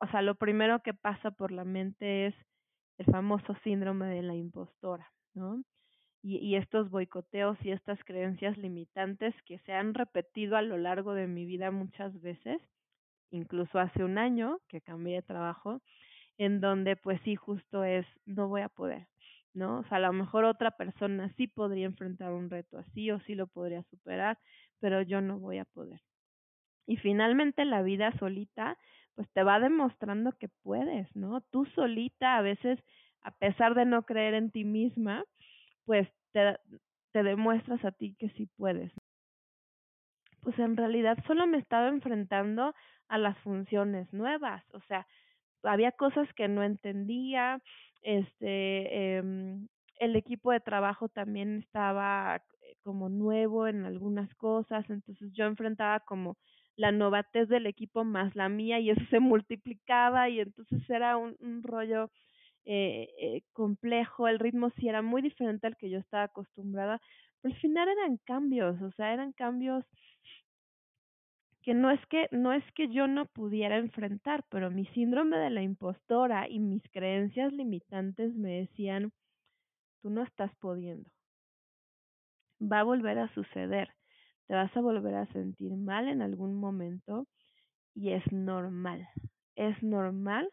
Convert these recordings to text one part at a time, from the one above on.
o sea, lo primero que pasa por la mente es el famoso síndrome de la impostora, ¿no? Y, y estos boicoteos y estas creencias limitantes que se han repetido a lo largo de mi vida muchas veces, incluso hace un año que cambié de trabajo, en donde pues sí, justo es, no voy a poder, ¿no? O sea, a lo mejor otra persona sí podría enfrentar un reto así o sí lo podría superar, pero yo no voy a poder. Y finalmente la vida solita, pues te va demostrando que puedes, ¿no? Tú solita a veces, a pesar de no creer en ti misma, pues te, te demuestras a ti que sí puedes. Pues en realidad solo me estaba enfrentando a las funciones nuevas, o sea, había cosas que no entendía, este, eh, el equipo de trabajo también estaba eh, como nuevo en algunas cosas, entonces yo enfrentaba como la novatez del equipo más la mía y eso se multiplicaba y entonces era un, rollo eh, eh, complejo, el ritmo sí era muy diferente al que yo estaba acostumbrada, pero al final eran cambios, o sea, eran cambios que no es que no es que yo no pudiera enfrentar, pero mi síndrome de la impostora y mis creencias limitantes me decían, tú no estás pudiendo. Va a volver a suceder. Te vas a volver a sentir mal en algún momento y es normal. Es normal,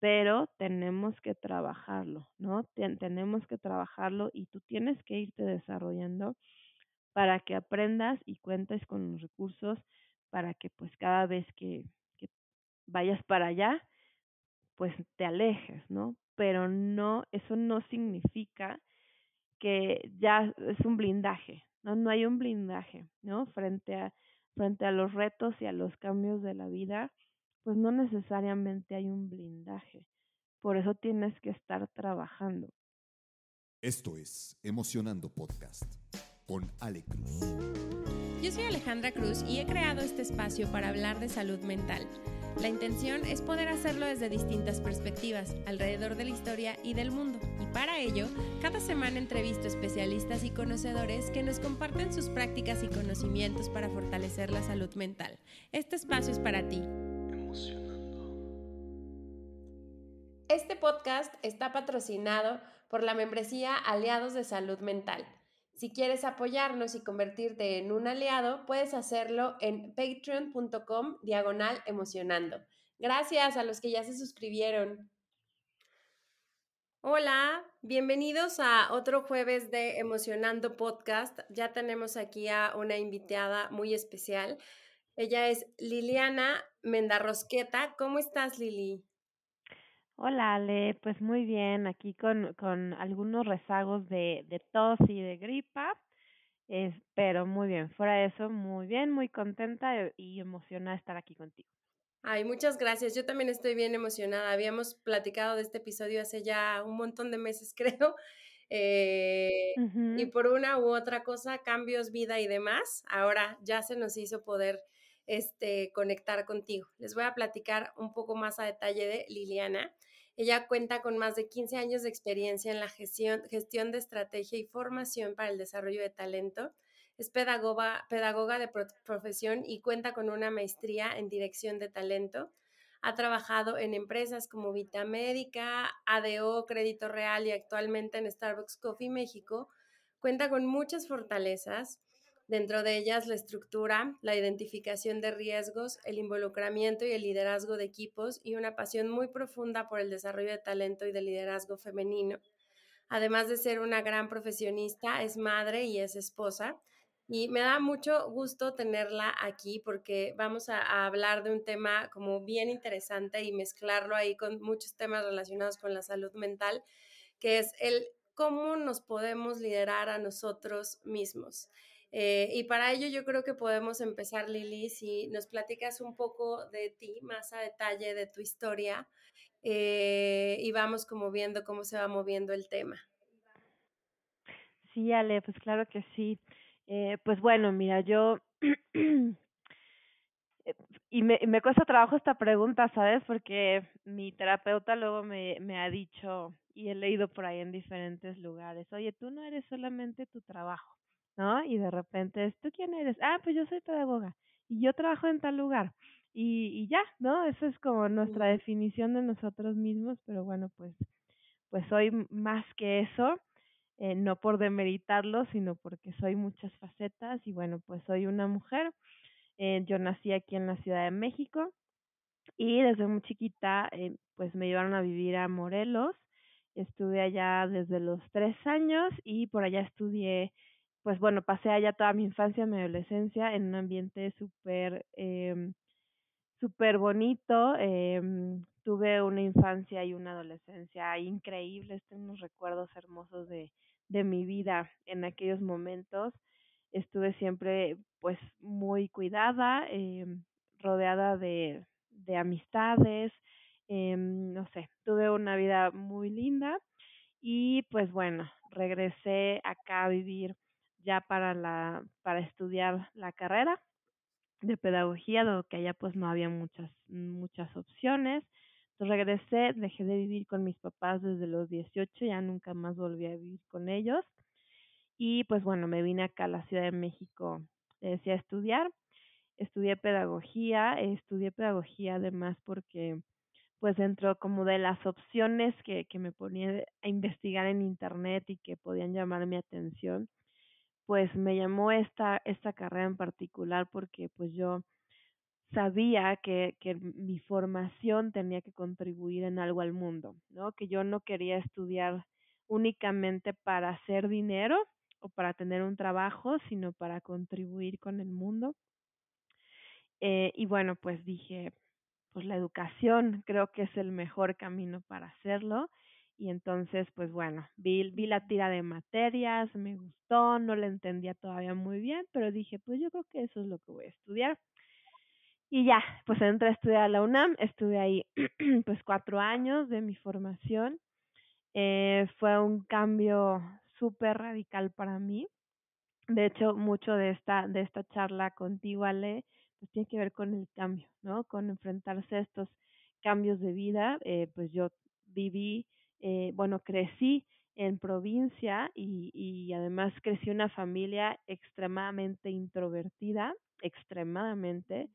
pero tenemos que trabajarlo, ¿no? Ten tenemos que trabajarlo y tú tienes que irte desarrollando para que aprendas y cuentes con los recursos para que pues cada vez que, que vayas para allá, pues te alejes, ¿no? Pero no, eso no significa que ya es un blindaje, ¿no? No hay un blindaje, ¿no? Frente a, frente a los retos y a los cambios de la vida, pues no necesariamente hay un blindaje. Por eso tienes que estar trabajando. Esto es Emocionando Podcast con Ale Cruz. Yo soy Alejandra Cruz y he creado este espacio para hablar de salud mental. La intención es poder hacerlo desde distintas perspectivas, alrededor de la historia y del mundo. Y para ello, cada semana entrevisto especialistas y conocedores que nos comparten sus prácticas y conocimientos para fortalecer la salud mental. Este espacio es para ti. Este podcast está patrocinado por la membresía Aliados de Salud Mental. Si quieres apoyarnos y convertirte en un aliado, puedes hacerlo en patreon.com diagonal emocionando. Gracias a los que ya se suscribieron. Hola, bienvenidos a otro jueves de Emocionando Podcast. Ya tenemos aquí a una invitada muy especial. Ella es Liliana Mendarrosqueta. ¿Cómo estás, Lili? Hola Ale, pues muy bien, aquí con, con algunos rezagos de, de tos y de gripa, pero muy bien, fuera de eso, muy bien, muy contenta y emocionada de estar aquí contigo. Ay, muchas gracias. Yo también estoy bien emocionada. Habíamos platicado de este episodio hace ya un montón de meses, creo. Eh, uh -huh. Y por una u otra cosa, cambios, vida y demás, ahora ya se nos hizo poder este, conectar contigo. Les voy a platicar un poco más a detalle de Liliana. Ella cuenta con más de 15 años de experiencia en la gestión, de estrategia y formación para el desarrollo de talento. Es pedagoga, pedagoga de profesión y cuenta con una maestría en dirección de talento. Ha trabajado en empresas como Vitamédica, ADO, Crédito Real y actualmente en Starbucks Coffee México. Cuenta con muchas fortalezas, dentro de ellas la estructura, la identificación de riesgos, el involucramiento y el liderazgo de equipos y una pasión muy profunda por el desarrollo de talento y de liderazgo femenino. Además de ser una gran profesionista, es madre y es esposa. Y me da mucho gusto tenerla aquí porque vamos a, a, hablar de un tema como bien interesante y mezclarlo ahí con muchos temas relacionados con la salud mental, que es el cómo nos podemos liderar a nosotros mismos. Eh, y para ello yo creo que podemos empezar, Lili, si nos platicas un poco de ti, más a detalle de tu historia, eh, y vamos como viendo cómo se va moviendo el tema. Sí, Ale, pues claro que sí. Eh, pues bueno, mira, yo... y me, me cuesta trabajo esta pregunta, ¿sabes? Porque mi terapeuta luego me, me ha dicho, y he leído por ahí en diferentes lugares, oye, tú no eres solamente tu trabajo ¿no? Y de repente, ¿tú quién eres? Ah, pues yo soy pedagoga y yo trabajo en tal lugar. y, y ya, ¿no? Esa es como nuestra definición de nosotros mismos, pero bueno, pues, pues soy más que eso, eh, no por demeritarlo, sino porque soy muchas facetas y bueno, pues soy una mujer. Eh, yo nací aquí en la Ciudad de México y desde muy chiquita eh, pues me llevaron a vivir a Morelos. Estuve allá desde los tres años y por allá estudié pues bueno, pasé allá toda mi infancia, mi adolescencia en un ambiente súper, eh, bonito. Eh, tuve una infancia y una adolescencia increíbles, tengo unos recuerdos hermosos de, de mi vida en aquellos momentos. Estuve siempre pues muy cuidada, eh, rodeada de, de amistades, no sé, tuve una vida muy linda y pues bueno, regresé acá a vivir ya para la para estudiar la carrera de pedagogía, dado que allá pues no había muchas muchas opciones. Entonces regresé, dejé de vivir con mis papás desde los 18, ya nunca más volví a vivir con ellos. Y pues bueno, me vine acá a la Ciudad de México, decía estudiar. Estudié pedagogía, estudié pedagogía además porque pues dentro como de las opciones que, que me ponía a investigar en internet y que podían llamar mi atención, pues me llamó esta, esta carrera en particular porque pues yo sabía que, que mi formación tenía que contribuir en algo al mundo, ¿no? Que yo no quería estudiar únicamente para hacer dinero o para tener un trabajo, sino para contribuir con el mundo. Eh, y bueno, pues dije, pues la educación creo que es el mejor camino para hacerlo y entonces, pues bueno, vi, vi la tira de materias, me gustó, no la entendía todavía muy bien, pero dije, pues yo creo que eso es lo que voy a estudiar. Y ya, pues entré a estudiar a la UNAM, estuve ahí pues cuatro años de mi formación. Eh, fue un cambio súper radical para mí. De hecho, mucho de esta, de esta charla contigo, Ale, pues tiene que ver con el cambio, ¿no? Con enfrentarse a estos cambios de vida. Eh, pues yo viví eh, bueno, crecí en provincia y, y además crecí una familia extremadamente introvertida, extremadamente,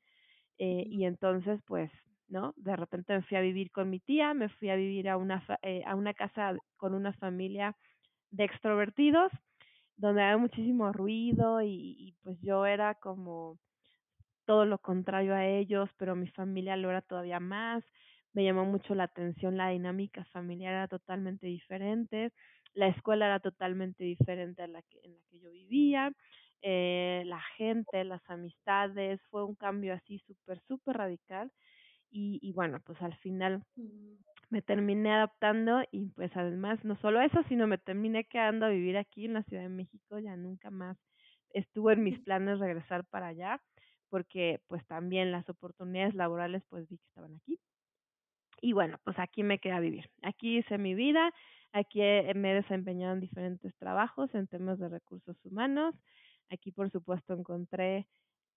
eh, y entonces pues, ¿no? De repente me fui a vivir con mi tía, me fui a vivir a una, eh, a una casa con una familia de extrovertidos, donde había muchísimo ruido y, y pues yo era como todo lo contrario a ellos, pero mi familia lo era todavía más me llamó mucho la atención la dinámica familiar era totalmente diferente, la escuela era totalmente diferente a la que, en la que yo vivía, eh, la gente, las amistades, fue un cambio así súper, súper radical y, y bueno, pues al final me terminé adaptando y pues además no solo eso, sino me terminé quedando a vivir aquí en la Ciudad de México, ya nunca más estuvo en mis planes regresar para allá porque pues también las oportunidades laborales pues vi que estaban aquí y bueno, pues aquí me quedé a vivir. Aquí hice mi vida, aquí me he desempeñado en diferentes trabajos en temas de recursos humanos. Aquí, por supuesto, encontré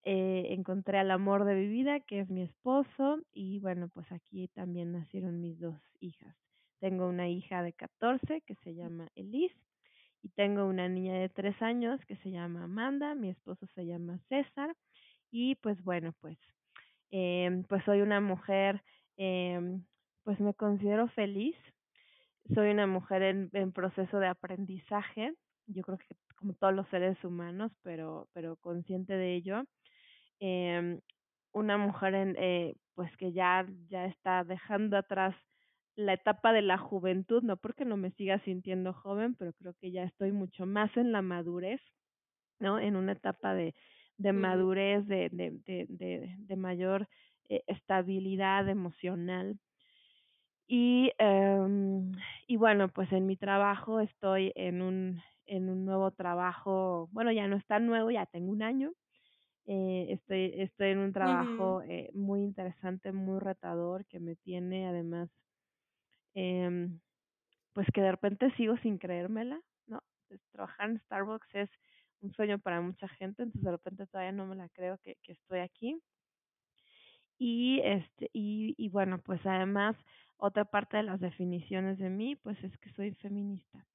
eh, encontré al amor de mi vida, que es mi esposo, y bueno, pues aquí también nacieron mis dos hijas. Tengo una hija de 14 que se llama Elise y tengo una niña de 3 años que se llama Amanda, mi esposo se llama César y pues bueno, pues eh, pues soy una mujer eh, pues me considero feliz. Soy una mujer en, en proceso de aprendizaje, yo creo que como todos los seres humanos, pero, pero consciente de ello. Eh, una mujer en, eh, pues que ya, ya está dejando atrás la etapa de la juventud, no porque no me siga sintiendo joven, pero creo que ya estoy mucho más en la madurez, ¿no? En una etapa de, de madurez, de, de, de, de, de mayor eh, estabilidad emocional. Y, um, y bueno, pues en mi trabajo estoy en un, en un nuevo trabajo, bueno, ya no es tan nuevo, ya tengo un año. Eh, estoy, estoy en un trabajo eh, muy interesante, muy retador, que me tiene además, eh, pues que de repente sigo sin creérmela, ¿no? Trabajar en Starbucks es un sueño para mucha gente, entonces de repente todavía no me la creo que, que estoy aquí. Y este, y, y bueno, pues además otra parte de las definiciones de mí, pues es que soy feminista.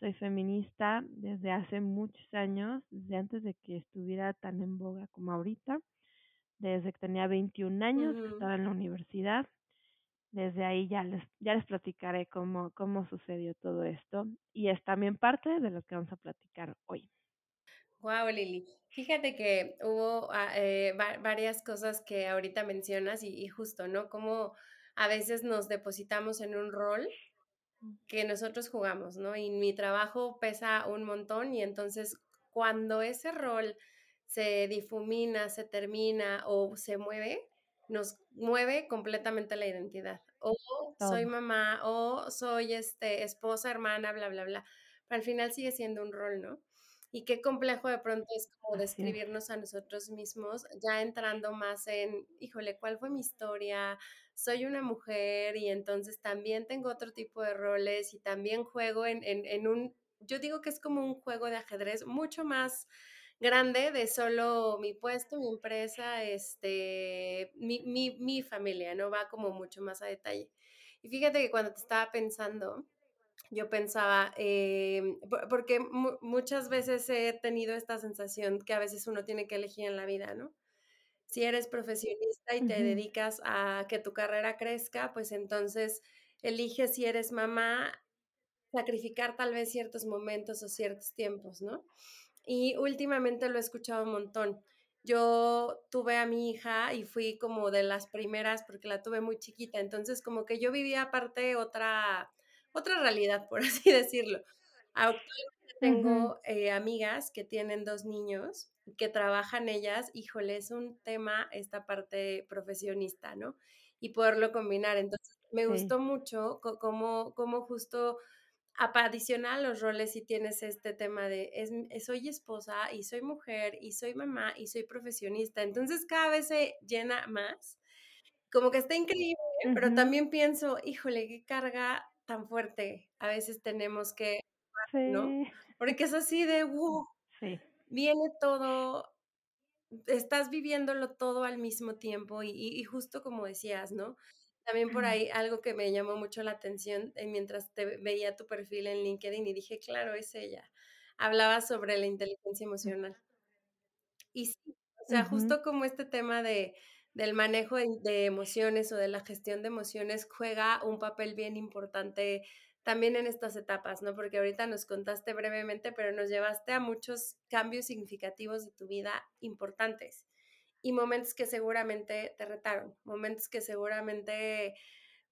Soy feminista desde hace muchos años, desde antes de que estuviera tan en boga como ahorita. desde que tenía 21 años, estaba en la universidad. Desde ahí ya les, ya les platicaré cómo, cómo sucedió todo esto y es también parte de lo que vamos a platicar hoy. Wow, Lili. Fíjate que hubo ah, eh, varias cosas que ahorita mencionas y, y, justo, ¿no? Como a veces nos depositamos en un rol que nosotros jugamos, ¿no? Y mi trabajo pesa un montón y entonces cuando ese rol se difumina, se termina o se mueve, nos mueve completamente la identidad. O soy mamá, o soy este, esposa, hermana, bla, bla, bla. Pero al final sigue siendo un rol, ¿no? Y qué complejo de pronto es como describirnos a nosotros mismos, ya entrando más en, híjole, ¿cuál fue mi historia? Soy una mujer y entonces también tengo otro tipo de roles y también juego en, en, en un, yo digo que es como un juego de ajedrez mucho más grande de solo mi puesto, mi empresa, este, mi, mi, mi familia, ¿no? Va como mucho más a detalle. Y fíjate que cuando te estaba pensando, yo pensaba, eh, porque muchas veces he tenido esta sensación que a veces uno tiene que elegir en la vida, ¿no? Si eres profesionista y te dedicas a que tu carrera crezca, pues entonces eliges si eres mamá, sacrificar tal vez ciertos momentos o ciertos tiempos, ¿no? Y últimamente lo he escuchado un montón. Yo tuve a mi hija y fui como de las primeras porque la tuve muy chiquita, entonces como que yo vivía aparte otra, otra realidad, por así decirlo. Actualmente tengo eh, amigas que tienen dos niños, que trabajan ellas, híjole, es un tema esta parte profesionista, ¿no? Y poderlo combinar. Entonces, me gustó mucho cómo, cómo justo adicional los roles si tienes este tema de es, soy esposa y soy mujer y soy mamá y soy profesionista. Entonces cada vez se llena más. Como que está increíble, pero también pienso, híjole, qué carga tan fuerte a veces tenemos que, ¿no? Porque es así de, wow, viene todo, estás viviéndolo todo al mismo tiempo y, y justo como decías, ¿no? También por ahí algo que me llamó mucho la atención eh, mientras te veía tu perfil en LinkedIn y dije, claro, es ella. Hablaba sobre la inteligencia emocional. Y sí, o sea, justo como este tema de, del manejo de, emociones o de la gestión de emociones juega un papel bien importante también en estas etapas, ¿no? Porque ahorita nos contaste brevemente, pero nos llevaste a muchos cambios significativos de tu vida importantes y momentos que seguramente te retaron, momentos que seguramente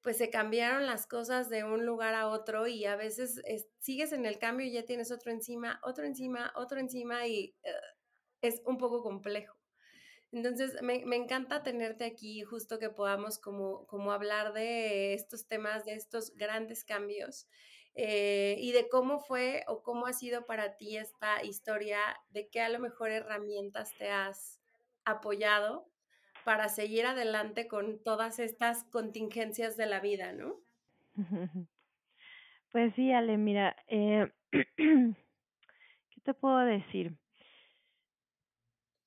pues se cambiaron las cosas de un lugar a otro y a veces sigues en el cambio y ya tienes otro encima, otro encima, otro encima y eh, es un poco complejo. Entonces, me, encanta tenerte aquí, justo que podamos como, como hablar de estos temas, de estos grandes cambios eh, y de cómo fue o cómo ha sido para ti esta historia, de qué a lo mejor herramientas te has apoyado para seguir adelante con todas estas contingencias de la vida, ¿no? Pues sí, Ale, mira, eh, ¿qué te puedo decir?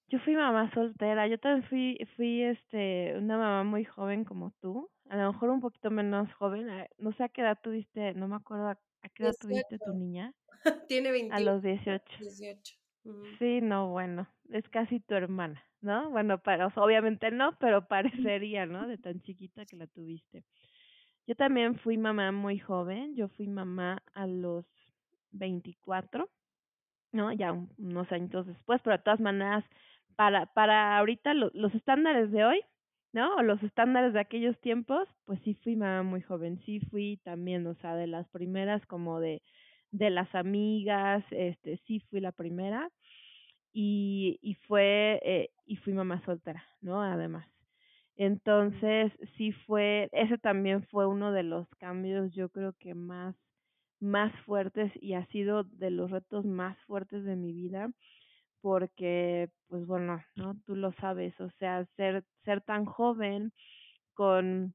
Yo fui mamá soltera, yo también fui, fui este, una mamá muy joven como tú, a lo mejor un poquito menos joven, no sé a qué edad tuviste, no me acuerdo a, qué edad tuviste tu niña. Tiene 21. A los 18. 18. Sí, no, bueno, es casi tu hermana, ¿no? Bueno, para, obviamente no, pero parecería, ¿no? De tan chiquita que la tuviste. Yo también fui mamá muy joven, yo fui mamá a los 24, ¿no? Ya unos años después, pero de todas maneras, para, para ahorita los estándares de hoy, ¿no? O los estándares de aquellos tiempos, pues sí fui mamá muy joven, sí fui también, o sea, de las primeras como de de las amigas, este, sí fui la primera y, y fue, eh, y fui mamá soltera, ¿no? Además. Entonces, sí fue, ese también fue uno de los cambios, yo creo que más, más fuertes y ha sido de los retos más fuertes de mi vida, porque, pues bueno, ¿no? Tú lo sabes, o sea, ser, ser tan joven con,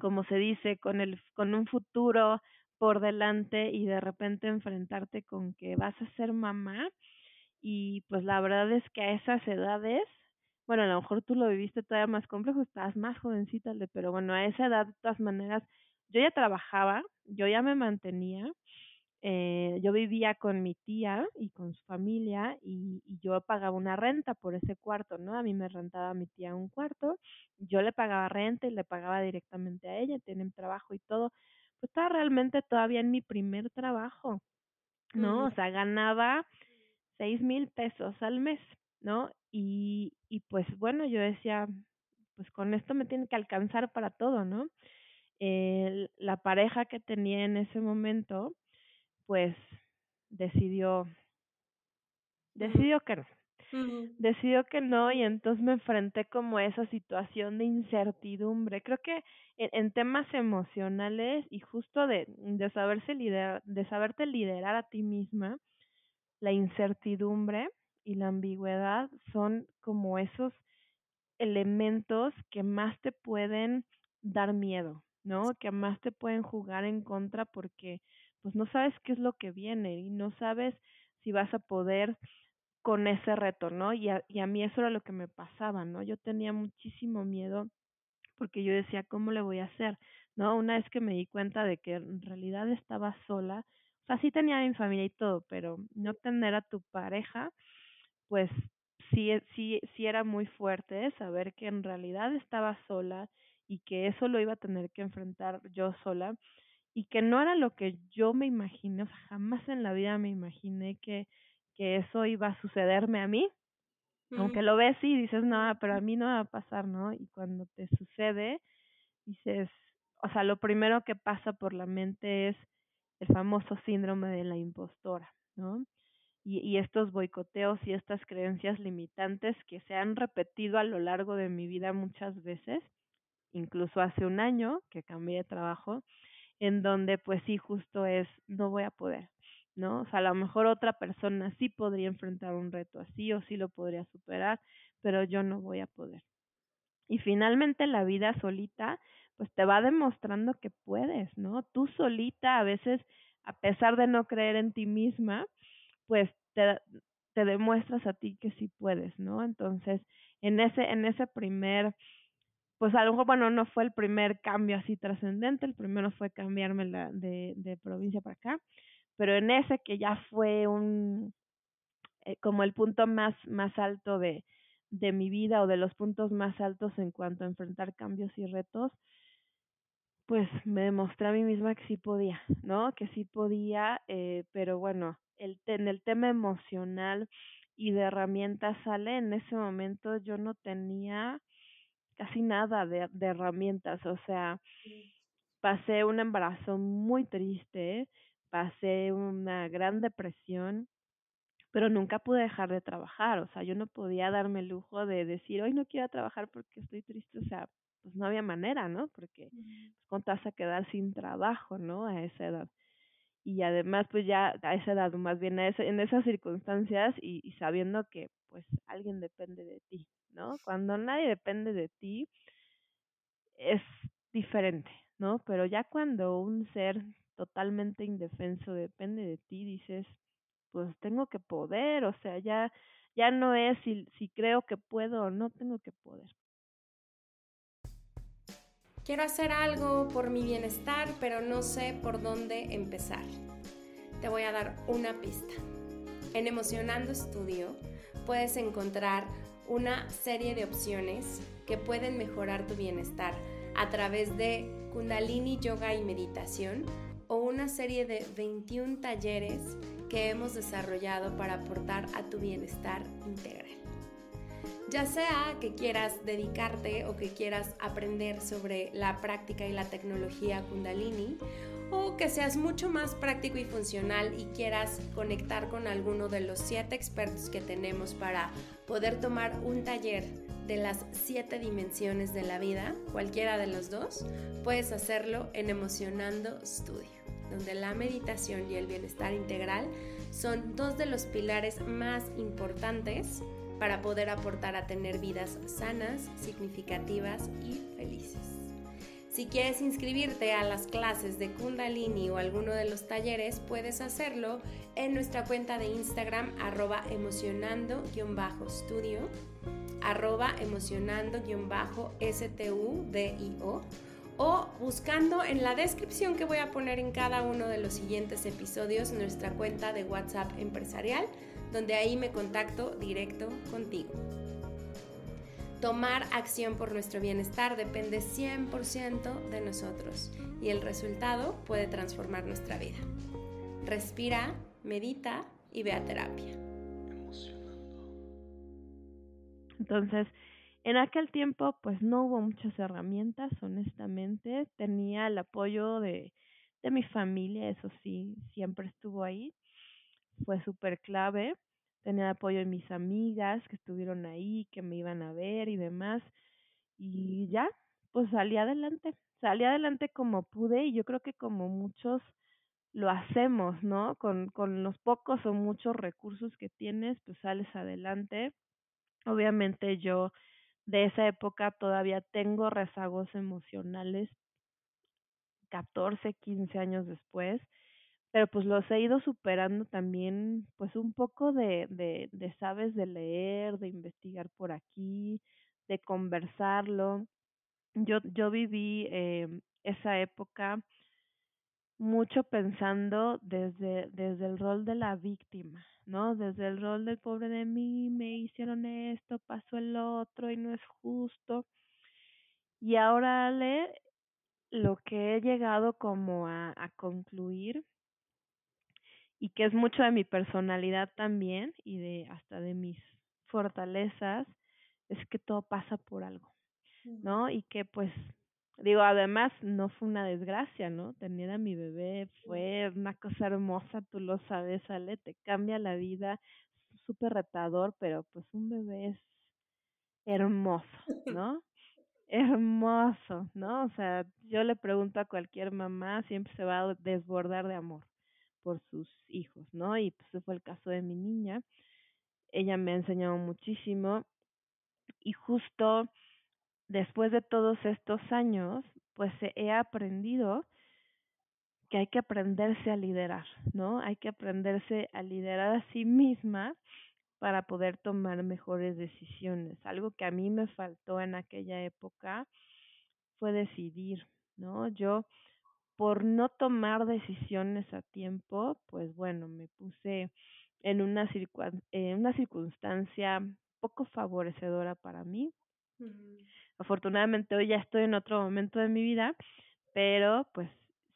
como se dice, con el, con un futuro por delante y de repente enfrentarte con que vas a ser mamá y pues la verdad es que a esas edades, bueno, a lo mejor tú lo viviste todavía más complejo, estabas más jovencita, pero bueno, a esa edad de todas maneras yo ya trabajaba, yo ya me mantenía, eh, yo vivía con mi tía y con su familia y, y, yo pagaba una renta por ese cuarto, ¿no? A mí me rentaba mi tía un cuarto, yo le pagaba renta y le pagaba directamente a ella, tienen trabajo y todo. Pues estaba realmente todavía en mi primer trabajo, ¿no? O sea, ganaba seis mil pesos al mes, ¿no? Y, y pues bueno, yo decía, pues con esto me tiene que alcanzar para todo, ¿no? El, la pareja que tenía en ese momento, pues decidió, decidió que no. Decidió que no y entonces me enfrenté como a esa situación de incertidumbre. Creo que en, en temas emocionales y justo de, de saberse liderar, de saberte liderar a ti misma, la incertidumbre y la ambigüedad son como esos elementos que más te pueden dar miedo, ¿no? Que más te pueden jugar en contra porque pues no sabes qué es lo que viene y no sabes si vas a poder con ese reto, ¿no? Y a, y a mí eso era lo que me pasaba, ¿no? Yo tenía muchísimo miedo porque yo decía, ¿cómo le voy a hacer? ¿No? Una vez que me di cuenta de que en realidad estaba sola, o sea, sí tenía mi familia y todo, pero no tener a tu pareja, pues sí, sí, sí era muy fuerte saber que en realidad estaba sola y que eso lo iba a tener que enfrentar yo sola y que no era lo que yo me imaginé, o sea, jamás en la vida me imaginé que, que eso iba a sucederme a mí. Aunque lo ves y dices, no, pero a mí no va a pasar, ¿no? Y cuando te sucede, dices, o sea, lo primero que pasa por la mente es el famoso síndrome de la impostora, ¿no? Y, y estos boicoteos y estas creencias limitantes que se han repetido a lo largo de mi vida muchas veces, incluso hace un año que cambié de trabajo, en donde pues sí justo es no voy a poder, ¿no? O sea, a lo mejor otra persona sí podría enfrentar un reto así o sí lo podría superar, pero yo no voy a poder. Y finalmente la vida solita pues te va demostrando que puedes, ¿no? Tú solita a veces a pesar de no creer en ti misma, pues te, te demuestras a ti que sí puedes, ¿no? Entonces, en ese en ese primer pues a lo mejor, bueno, no fue el primer cambio así trascendente, el primero fue cambiarme la, de, de provincia para acá, pero en ese que ya fue un, eh, como el punto más, más alto de, de mi vida o de los puntos más altos en cuanto a enfrentar cambios y retos, pues me demostré a mí misma que sí podía, ¿no? Que sí podía, eh, pero bueno, el, en el tema emocional y de herramientas sale, en ese momento yo no tenía casi nada de, de herramientas, o sea, pasé un embarazo muy triste, pasé una gran depresión, pero nunca pude dejar de trabajar, o sea, yo no podía darme el lujo de decir, hoy no quiero trabajar porque estoy triste, o sea, pues no había manera, ¿no? Porque pues, ¿cómo te vas a quedar sin trabajo, ¿no? A esa edad. Y además, pues ya a esa edad, más bien a ese, en esas circunstancias y, y sabiendo que pues alguien depende de ti, ¿no? Cuando nadie depende de ti, es diferente, ¿no? Pero ya cuando un ser totalmente indefenso depende de ti, dices, pues tengo que poder, o sea, ya, ya no es si, si creo que puedo o no, tengo que poder. Quiero hacer algo por mi bienestar, pero no sé por dónde empezar. Te voy a dar una pista. En Emocionando Estudio puedes encontrar una serie de opciones que pueden mejorar tu bienestar a través de Kundalini Yoga y Meditación o una serie de 21 talleres que hemos desarrollado para aportar a tu bienestar integral. Ya sea que quieras dedicarte o que quieras aprender sobre la práctica y la tecnología Kundalini o que seas mucho más práctico y funcional y quieras conectar con alguno de los siete expertos que tenemos para poder tomar un taller de las siete dimensiones de la vida, cualquiera de los dos, puedes hacerlo en Emocionando Studio, donde la meditación y el bienestar integral son dos de los pilares más importantes para poder aportar a tener vidas sanas, significativas y felices. Si quieres inscribirte a las clases de Kundalini o alguno de los talleres, puedes hacerlo en nuestra cuenta de Instagram arroba emocionando-studio, arroba emocionando-studio o buscando en la descripción que voy a poner en cada uno de los siguientes episodios nuestra cuenta de WhatsApp empresarial, donde ahí me contacto directo contigo. Tomar acción por nuestro bienestar depende 100% de nosotros y el resultado puede transformar nuestra vida. Respira, medita y ve a terapia. Entonces, en aquel tiempo, pues no hubo muchas herramientas, honestamente. Tenía el apoyo de, mi familia, eso sí, siempre estuvo ahí. Fue súper clave tenía apoyo de mis amigas que estuvieron ahí, que me iban a ver y demás. Y ya, pues salí adelante, salí adelante como pude y yo creo que como muchos lo hacemos, ¿no? Con, con los pocos o muchos recursos que tienes, pues sales adelante. Obviamente yo de esa época todavía tengo rezagos emocionales 14, 15 años después pero pues los he ido superando también, pues un poco de, de, de sabes, de leer, de investigar por aquí, de conversarlo. Yo, yo viví eh, esa época mucho pensando desde, desde el rol de la víctima, ¿no? Desde el rol del pobre de mí, me hicieron esto, pasó el otro y no es justo. Y ahora le lo que he llegado como a, a concluir y que es mucho de mi personalidad también y de hasta de mis fortalezas, es que todo pasa por algo, ¿no? Y que pues digo, además no fue una desgracia, ¿no? Tener a mi bebé fue una cosa hermosa, tú lo sabes, Ale, te cambia la vida, súper retador, pero pues un bebé es hermoso, ¿no? hermoso, ¿no? O sea, yo le pregunto a cualquier mamá, siempre se va a desbordar de amor por sus hijos, ¿no? Y pues fue el caso de mi niña. Ella me ha enseñado muchísimo y justo después de todos estos años, pues he aprendido que hay que aprenderse a liderar, ¿no? Hay que aprenderse a liderar a sí misma para poder tomar mejores decisiones. Algo que a mí me faltó en aquella época fue decidir, ¿no? Yo por no tomar decisiones a tiempo, pues bueno, me puse en una, en una circunstancia poco favorecedora para mí. Afortunadamente hoy ya estoy en otro momento de mi vida, pero pues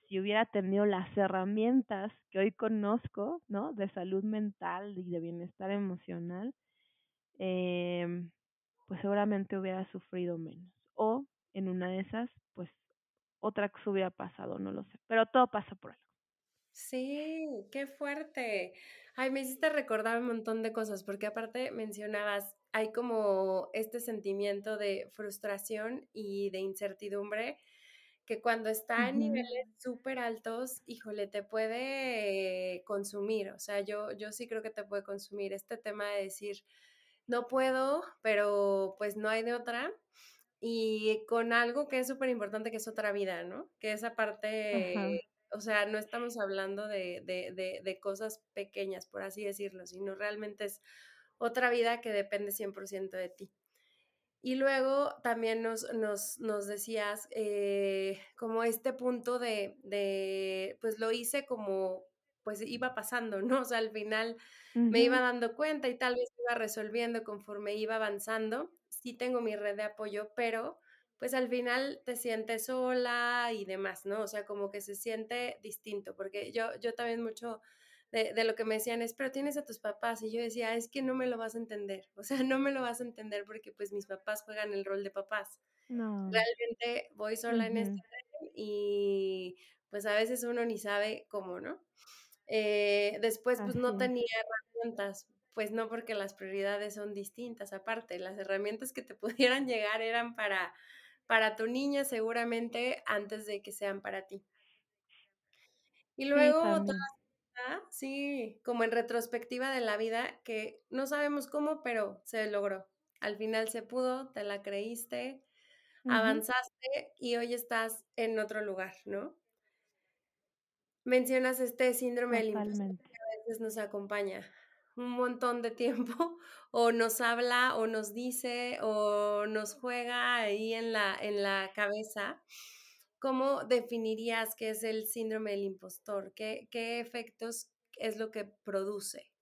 si hubiera tenido las herramientas que hoy conozco, ¿no? De salud mental y de bienestar emocional, eh, pues seguramente hubiera sufrido menos. O en una de esas, otra cosa hubiera pasado, no lo sé, pero todo pasa por algo. Sí, qué fuerte. Ay, me hiciste recordar un montón de cosas, porque aparte mencionabas, hay como este sentimiento de frustración y de incertidumbre que cuando está en niveles súper altos, híjole, te puede consumir. O sea, yo, yo sí creo que te puede consumir este tema de decir, no puedo, pero pues no hay de otra y con algo que es súper importante, que es otra vida, ¿no? Que esa parte, o sea, no estamos hablando de, de, de, de, cosas pequeñas, por así decirlo, sino realmente es otra vida que depende 100% de ti. Y luego también nos, nos, nos decías eh, como este punto de, de, pues lo hice como pues iba pasando, ¿no? O sea, al final me iba dando cuenta y tal vez iba resolviendo conforme iba avanzando sí tengo mi red de apoyo, pero pues al final te sientes sola y demás, ¿no? O sea, como que se siente distinto, porque yo, yo también mucho de, de, lo que me decían es, pero tienes a tus papás, y yo decía, es que no me lo vas a entender, o sea, no me lo vas a entender porque pues mis papás juegan el rol de papás. No. Realmente voy sola en este y pues a veces uno ni sabe cómo, ¿no? Eh, después pues no tenía herramientas pues no porque las prioridades son distintas. Aparte, las herramientas que te pudieran llegar eran para, para tu niña seguramente antes de que sean para ti. Y luego, sí, como en retrospectiva de la vida, que no sabemos cómo, pero se logró. Al final se pudo, te la creíste, avanzaste y hoy estás en otro lugar, ¿no? Mencionas este síndrome del impostor que a veces nos acompaña un montón de tiempo o nos habla o nos dice o nos juega ahí en la, en la cabeza ¿cómo definirías qué es el síndrome del impostor? ¿Qué, qué efectos es lo que produce?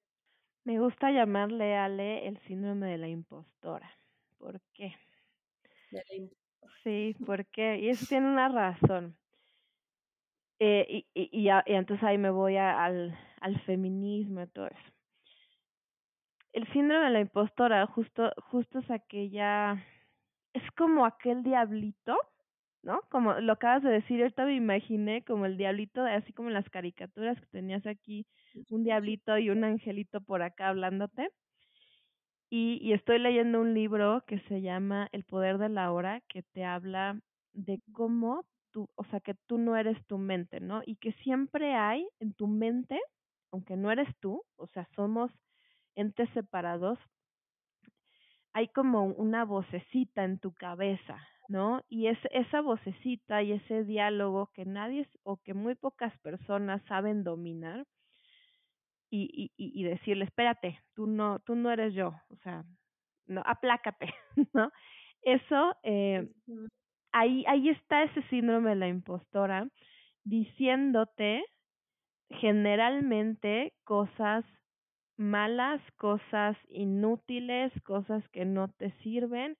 Me gusta llamarle Ale el síndrome de la impostora. ¿Por qué? Sí, porque y eso tiene una razón. Eh, y, y, y, entonces ahí me voy al, al feminismo y todo eso. El síndrome de la impostora justo, justo es aquella, es como aquel diablito, ¿no? Como lo acabas de decir, ahorita me imaginé como el diablito, así como las caricaturas que tenías aquí, un diablito y un angelito por acá hablándote. Y, y estoy leyendo un libro que se llama El poder de la hora, que te habla de cómo tú, o sea, que tú no eres tu mente, ¿no? Y que siempre hay en tu mente, aunque no eres tú, o sea, somos entes separados, hay como una vocecita en tu cabeza, ¿no? Y es esa vocecita y ese diálogo que nadie o que muy pocas personas saben dominar y, y, y decirle, espérate, tú no, tú no eres yo, o sea, no, aplácate, ¿no? Eso, eh, ahí, ahí está ese síndrome de la impostora diciéndote generalmente cosas malas, cosas inútiles, cosas que no te sirven,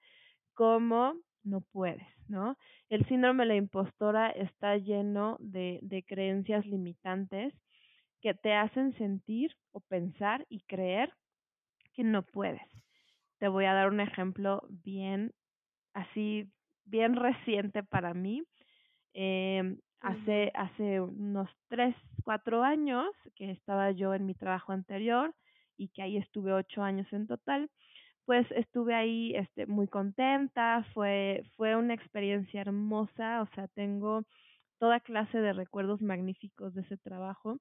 como no puedes, ¿no? El síndrome de la impostora está lleno de, de creencias limitantes que te hacen sentir o pensar y creer que no puedes. Te voy a dar un ejemplo bien, así, bien reciente para mí. Eh, hace, hace unos tres, cuatro años que estaba yo en mi trabajo anterior y que ahí estuve ocho años en total, pues estuve ahí este, muy contenta, fue, fue una experiencia hermosa, o sea, tengo toda clase de recuerdos magníficos de ese trabajo,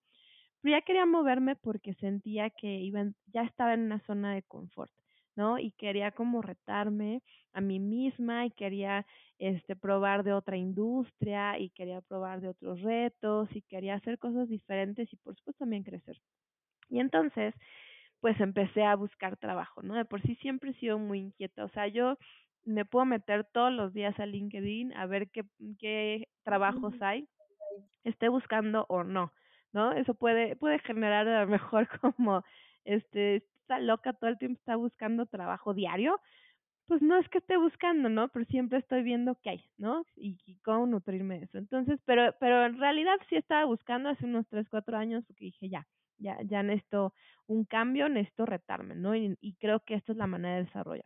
pero ya quería moverme porque sentía que iba ya estaba en una zona de confort. ¿No? Y quería como retarme a mí misma y quería este probar de otra industria y quería probar de otros retos y quería hacer cosas diferentes y por supuesto también crecer. Y entonces, pues empecé a buscar trabajo, ¿no? De por sí siempre he sido muy inquieta, o sea, yo me puedo meter todos los días a LinkedIn a ver qué, qué trabajos hay, esté buscando o no, ¿no? Eso puede, puede generar a lo mejor como este loca, todo el tiempo está buscando trabajo diario, pues no es que esté buscando, ¿no? Pero siempre estoy viendo qué hay, ¿no? Y, cómo nutrirme de eso. Entonces, pero, pero en realidad sí estaba buscando hace unos tres, cuatro años porque dije, ya, ya, ya necesito un cambio, necesito retarme, ¿no? Y, y creo que esta es la manera de desarrollar.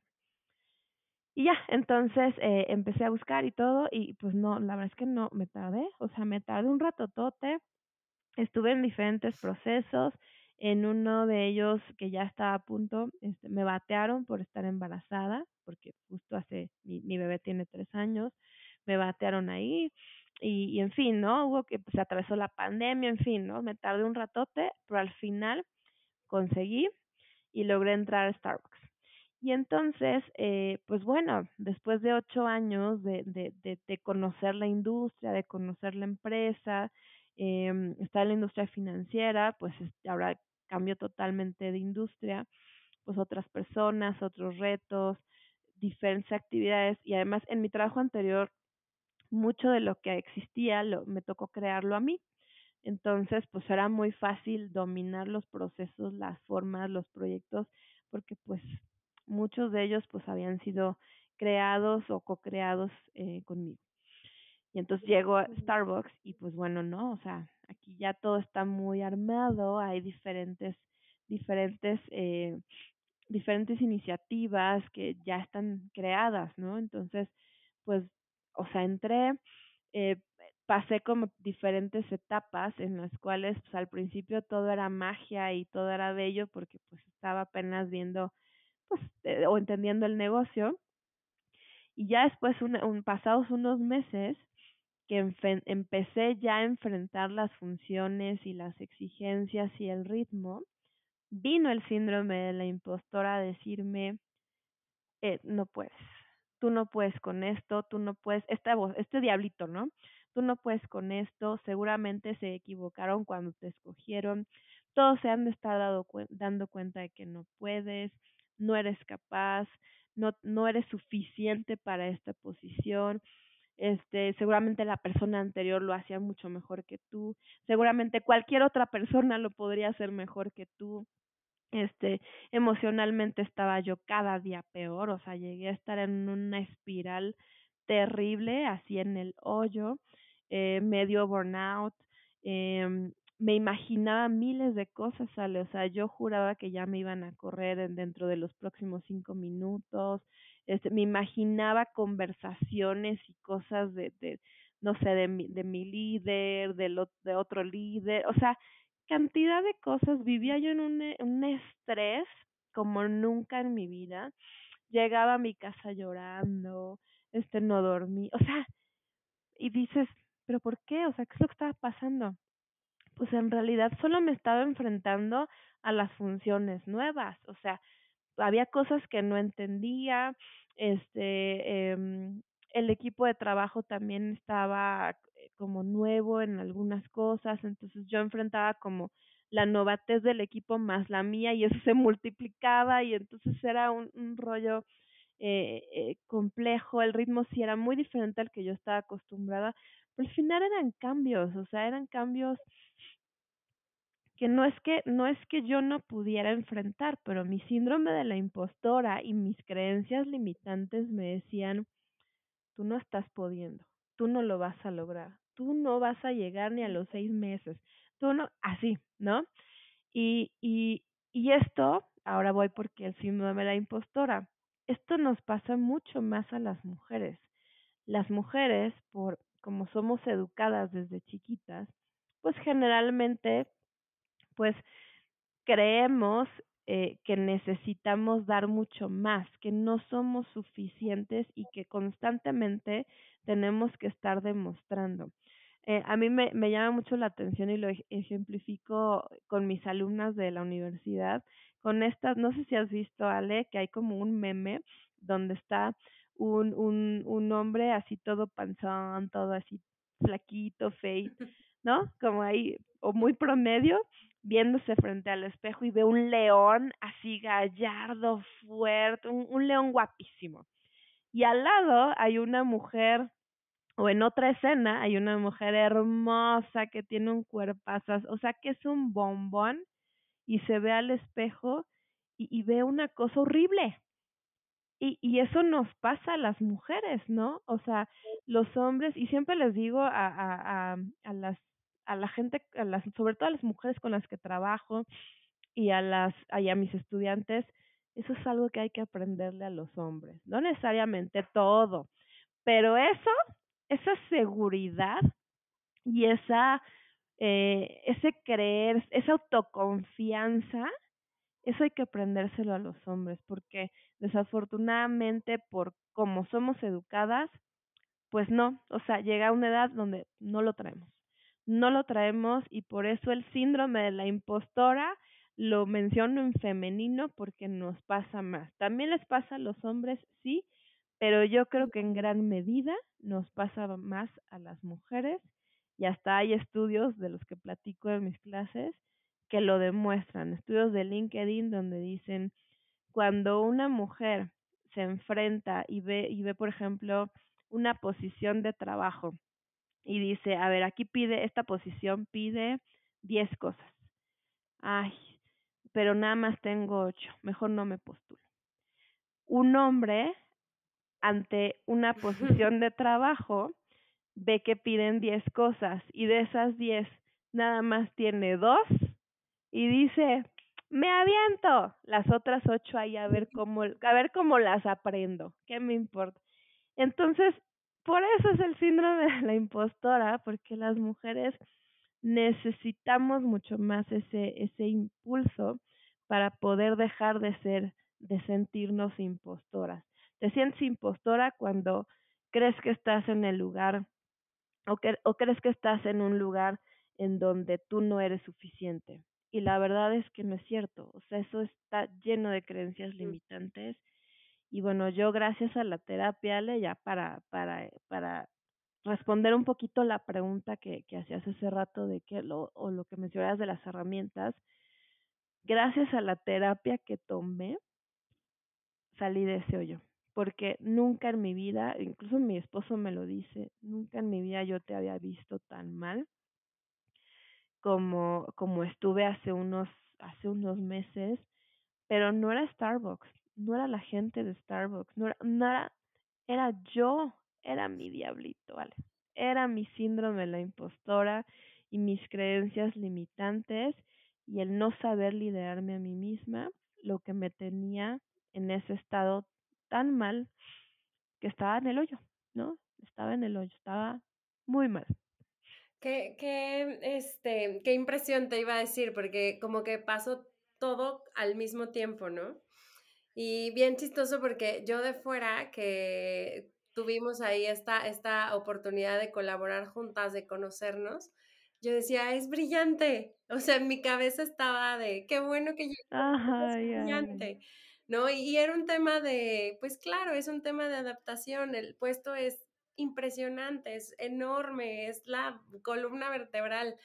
Y ya, entonces eh, empecé a buscar y todo, y pues no, la verdad es que no, me tardé, o sea, me tardé un rato tote, estuve en diferentes procesos, en uno de ellos que ya estaba a punto, este, me batearon por estar embarazada, porque justo hace, mi, bebé tiene tres años, me batearon ahí y, y en fin, ¿no? Hubo que, pues, se atravesó la pandemia, en fin, ¿no? Me tardé un ratote, pero al final conseguí y logré entrar a Starbucks. Y entonces, eh, pues bueno, después de ocho años de, de, de, de conocer la industria, de conocer la empresa, eh, está en la industria financiera, pues ahora cambio totalmente de industria, pues otras personas, otros retos, diferentes actividades y además en mi trabajo anterior mucho de lo que existía lo, me tocó crearlo a mí. Entonces, pues era muy fácil dominar los procesos, las formas, los proyectos, porque pues muchos de ellos pues habían sido creados o co-creados eh, conmigo. Y entonces llego a Starbucks y pues bueno, no, o sea, aquí ya todo está muy armado, hay diferentes, diferentes, eh, diferentes iniciativas que ya están creadas, ¿no? Entonces, pues, o sea, entré, eh, pasé como diferentes etapas en las cuales pues al principio todo era magia y todo era bello porque pues estaba apenas viendo pues eh, o entendiendo el negocio y ya después un, un, pasados unos meses que empecé ya a enfrentar las funciones y las exigencias y el ritmo, vino el síndrome de la impostora a decirme, eh, no puedes, tú no puedes con esto, tú no puedes, esta voz, este diablito, ¿no? Tú no puedes con esto, seguramente se equivocaron cuando te escogieron, todos se han de estar dando cuenta de que no puedes, no eres capaz, no, no eres suficiente para esta posición, este, seguramente la persona anterior lo hacía mucho mejor que tú, seguramente cualquier otra persona lo podría hacer mejor que tú. Este, emocionalmente estaba yo cada día peor, o sea, llegué a estar en una espiral terrible, así en el hoyo, eh, medio burnout, eh, me imaginaba miles de cosas, sale, o sea, yo juraba que ya me iban a correr dentro de los próximos cinco minutos, este, me imaginaba conversaciones y cosas de, de no sé, de mi, de mi líder, de, de otro líder, o sea, cantidad de cosas, vivía yo en un, un estrés como nunca en mi vida, llegaba a mi casa llorando, este, no dormí, o sea, y dices, pero ¿por qué? O sea, ¿qué es lo que estaba pasando? pues en realidad solo me estaba enfrentando a las funciones nuevas, o sea, había cosas que no entendía, este, eh, el equipo de trabajo también estaba eh, como nuevo en algunas cosas, entonces yo enfrentaba como la novatez del equipo más la mía y eso se multiplicaba y entonces era un, un rollo eh, eh, complejo, el ritmo sí era muy diferente al que yo estaba acostumbrada, pero al final eran cambios, o sea, eran cambios que no es que no es que yo no pudiera enfrentar, pero mi síndrome de la impostora y mis creencias limitantes me decían, tú no estás pudiendo, tú no lo vas a lograr, tú no vas a llegar ni a los seis meses, tú no, así, ¿no? Y, y, y esto, ahora voy porque el síndrome de la impostora, esto nos pasa mucho más a las mujeres. Las mujeres, por como somos educadas desde chiquitas, pues generalmente pues creemos eh, que necesitamos dar mucho más, que no somos suficientes y que constantemente tenemos que estar demostrando. Eh, a mí me, me llama mucho la atención y lo ejemplifico con mis alumnas de la universidad, con estas, no sé si has visto, Ale, que hay como un meme donde está un, un, un hombre así todo panzón, todo así flaquito, feo, ¿no? Como ahí, o muy promedio, viéndose frente al espejo y ve un león así gallardo, fuerte, un, un, león guapísimo. Y al lado hay una mujer, o en otra escena hay una mujer hermosa que tiene un cuerpazo, o sea que es un bombón y se ve al espejo y, y ve una cosa horrible. Y, y eso nos pasa a las mujeres, ¿no? O sea, los hombres, y siempre les digo a, a, a, a las a la gente, a las, sobre todo a las mujeres con las que trabajo y a las, y a mis estudiantes, eso es algo que hay que aprenderle a los hombres, no necesariamente todo, pero eso, esa seguridad y esa, eh, ese creer, esa autoconfianza, eso hay que aprendérselo a los hombres, porque desafortunadamente por como somos educadas, pues no, o sea, llega a una edad donde no lo traemos no lo traemos y por eso el síndrome de la impostora lo menciono en femenino porque nos pasa más. También les pasa a los hombres, sí, pero yo creo que en gran medida nos pasa más a las mujeres y hasta hay estudios de los que platico en mis clases que lo demuestran, estudios de LinkedIn donde dicen cuando una mujer se enfrenta y ve y ve por ejemplo una posición de trabajo y dice, a ver, aquí pide, esta posición pide 10 cosas. Ay, pero nada más tengo 8, mejor no me postulo. Un hombre ante una posición de trabajo ve que piden 10 cosas y de esas 10 nada más tiene dos y dice, me aviento las otras ocho ahí a ver cómo, a ver cómo las aprendo, ¿qué me importa? Entonces, por eso es el síndrome de la impostora, porque las mujeres necesitamos mucho más ese, ese impulso para poder dejar de ser, de sentirnos impostoras. Te sientes impostora cuando crees que estás en el lugar o, que, o crees que estás en un lugar en donde tú no eres suficiente. Y la verdad es que no es cierto. O sea, eso está lleno de creencias limitantes y bueno, yo gracias a la terapia, Ale, ya para, para, para responder un poquito la pregunta que, que hacías hace rato de que lo, o lo que mencionabas de las herramientas, gracias a la terapia que tomé, salí de ese hoyo. porque nunca en mi vida, incluso mi esposo me lo dice, nunca en mi vida yo te había visto tan mal como, como estuve hace unos, hace unos meses, pero no era Starbucks, no era la gente de Starbucks, no era, no era, era yo, era mi diablito, ¿vale? Era mi síndrome de la impostora y mis creencias limitantes y el no saber liderarme a mí misma, lo que me tenía en ese estado tan mal que estaba en el hoyo, ¿no? Estaba en el hoyo, estaba muy mal. Qué, qué, este, qué impresión te iba a decir, porque como que pasó todo al mismo tiempo, ¿no? Y bien chistoso porque yo de fuera, que tuvimos ahí esta, esta oportunidad de colaborar juntas, de conocernos, yo decía, es brillante. O sea, en mi cabeza estaba de, qué bueno que yo es brillante. ¿No? Y, era un tema de, pues claro, es un tema de adaptación. El puesto es impresionante, es enorme, es la columna vertebral.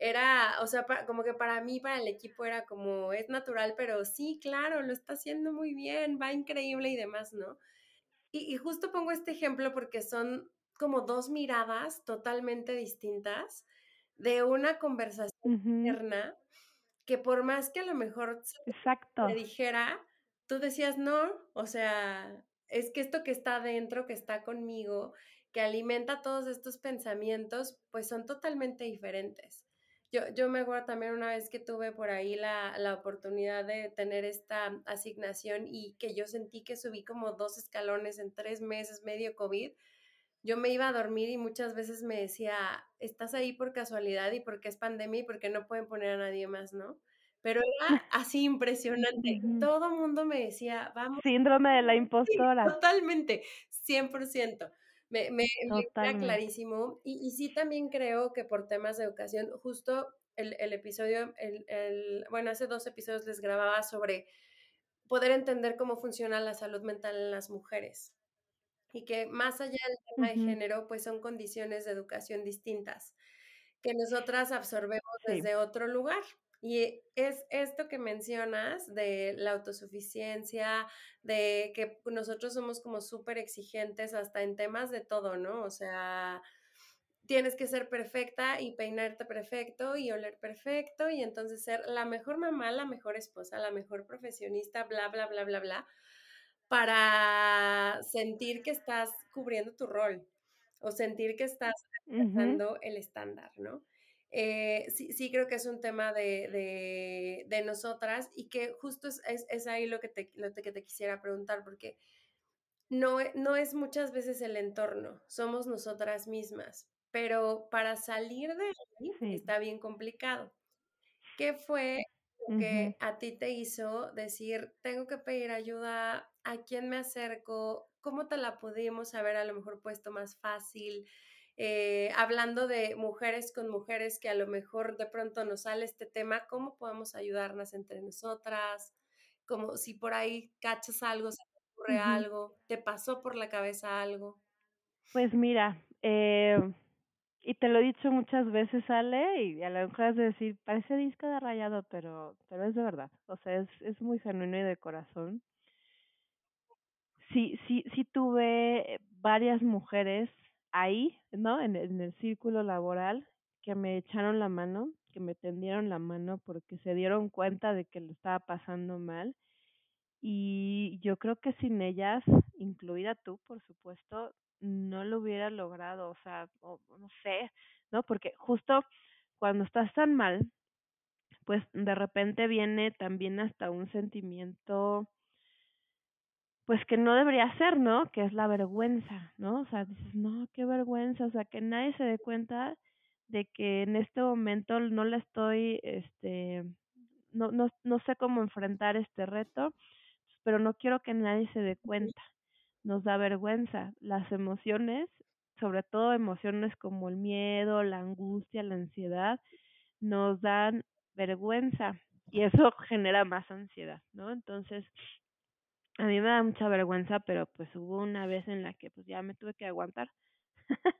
Era, o sea, como que para mí, para el equipo era como, es natural, pero sí, claro, lo está haciendo muy bien, va increíble y demás, ¿no? Y, y justo pongo este ejemplo porque son como dos miradas totalmente distintas de una conversación interna que por más que a lo mejor Exacto. te dijera, tú decías, no, o sea, es que esto que está adentro, que está conmigo, que alimenta todos estos pensamientos, pues son totalmente diferentes. Yo, yo me acuerdo también una vez que tuve por ahí la, la oportunidad de tener esta asignación y que yo sentí que subí como dos escalones en tres meses, medio COVID, yo me iba a dormir y muchas veces me decía, estás ahí por casualidad y porque es pandemia y porque no pueden poner a nadie más, ¿no? Pero era así impresionante. Todo el mundo me decía, vamos. Síndrome de la impostora. totalmente, 100%. Me, me, me queda clarísimo. Y, y, sí también creo que por temas de educación, justo el, el episodio, el, el, bueno, hace dos episodios les grababa sobre poder entender cómo funciona la salud mental en las mujeres y que más allá del tema de género, pues son condiciones de educación distintas que nosotras absorbemos desde otro lugar. Y es esto que mencionas de la autosuficiencia, de que nosotros somos como súper exigentes hasta en temas de todo, ¿no? O sea, tienes que ser perfecta y peinarte perfecto y oler perfecto y entonces ser la mejor mamá, la mejor esposa, la mejor profesionista, bla, bla, bla, bla, bla para sentir que estás cubriendo tu rol o sentir que estás alcanzando el estándar, ¿no? Eh, sí, sí, creo que es un tema de, de, nosotras y que justo es, es, ahí lo que, te, lo que te quisiera preguntar, porque no, e, no es muchas veces el entorno, somos nosotras mismas, pero para salir de ahí está bien complicado. ¿Qué fue lo que a ti te hizo decir, tengo que pedir ayuda a quién me acerco, cómo te la pudimos haber a lo mejor puesto más fácil, eh, hablando de mujeres con mujeres que a lo mejor de pronto nos sale este tema, cómo podemos ayudarnos entre nosotras, como si por ahí cachas algo, se te ocurre algo, te pasó por la cabeza algo. Pues mira, eh, y te lo he dicho muchas veces, Ale, y a lo mejor has de decir, parece disco de rayado, pero, pero es de verdad, o sea, es, es muy genuino y de corazón. Sí, sí, sí tuve varias mujeres ahí, ¿no? En, en el círculo laboral que me echaron la mano, que me tendieron la mano porque se dieron cuenta de que lo estaba pasando mal. Y yo creo que sin ellas, incluida tú, por supuesto, no lo hubiera logrado, o sea, no sé, ¿no? Porque justo cuando estás tan mal, pues de repente viene también hasta un sentimiento pues que no debería ser, ¿no? Que es la vergüenza, ¿no? O sea, dices, no, qué vergüenza, o sea, que nadie se dé cuenta de que en este momento no la estoy, este, no, no, no sé cómo enfrentar este reto, pero no quiero que nadie se dé cuenta. Nos da vergüenza. Las emociones, sobre todo emociones como el miedo, la angustia, la ansiedad, nos dan vergüenza y eso genera más ansiedad, ¿no? Entonces, a mí me da mucha vergüenza, pero pues hubo una vez en la que pues ya me tuve que aguantar.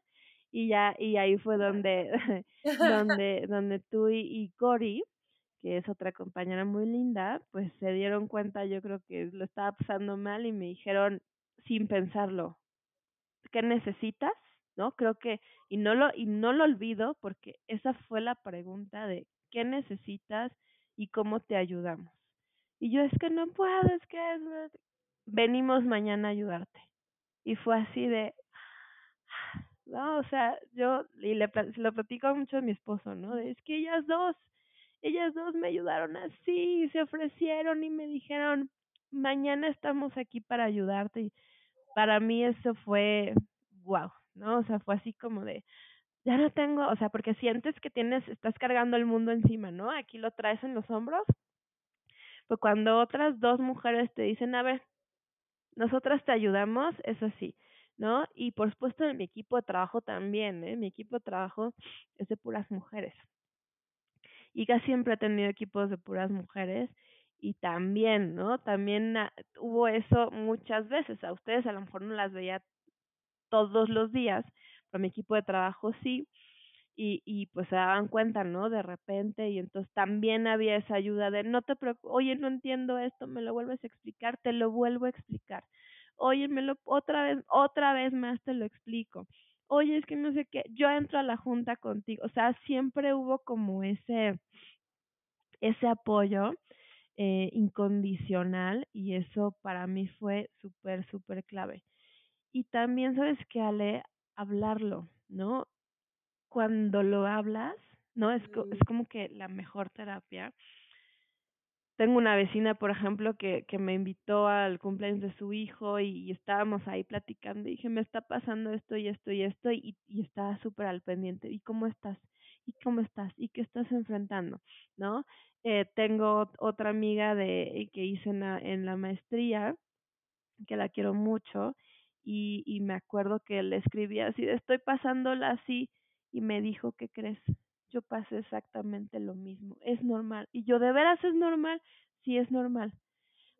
y ya y ahí fue donde donde donde tú y, y Cori, que es otra compañera muy linda, pues se dieron cuenta, yo creo que lo estaba pasando mal y me dijeron, sin pensarlo. ¿Qué necesitas? ¿No? Creo que y no lo y no lo olvido porque esa fue la pregunta de ¿qué necesitas y cómo te ayudamos? Y yo es que no puedo, es que venimos mañana a ayudarte. Y fue así de no, o sea, yo y le lo platico mucho a mi esposo, ¿no? es que ellas dos, ellas dos me ayudaron así, se ofrecieron y me dijeron, mañana estamos aquí para ayudarte. Y para mí eso fue, wow, ¿no? O sea, fue así como de, ya no tengo, o sea, porque sientes que tienes, estás cargando el mundo encima, ¿no? Aquí lo traes en los hombros. Pues cuando otras dos mujeres te dicen, a ver, nosotras te ayudamos, es así. ¿no? Y por supuesto en mi equipo de trabajo también, ¿eh? Mi equipo de trabajo es de puras mujeres. Y casi siempre he tenido equipos de puras mujeres y también, ¿no? También hubo eso muchas veces. A ustedes a lo mejor no las veía todos los días, pero mi equipo de trabajo sí. Y, y pues se daban cuenta, ¿no? De repente, y entonces también había esa ayuda de, no te preocupes, oye, no entiendo esto, me lo vuelves a explicar, te lo vuelvo a explicar óyemelo otra vez, otra vez más te lo explico. Oye, es que no sé qué, yo entro a la junta contigo. O sea, siempre hubo como ese, ese apoyo eh, incondicional y eso para mí fue súper, súper clave. Y también, ¿sabes qué, Ale? Hablarlo, ¿no? Cuando lo hablas, ¿no? Es, es como que la mejor terapia tengo una vecina, por ejemplo, que, que me invitó al cumpleaños de su hijo y, estábamos ahí platicando y dije, me está pasando esto y esto y esto y, y estaba súper al pendiente. ¿Y cómo estás? ¿Y cómo estás? ¿Y qué estás enfrentando? ¿No? Eh, tengo otra amiga de que hice en la, en la maestría, que la quiero mucho, y, y me acuerdo que le escribí así, estoy pasándola así, y me dijo, ¿qué crees? yo pasé exactamente lo mismo. Es normal. Y yo, ¿de veras es normal? Sí, es normal.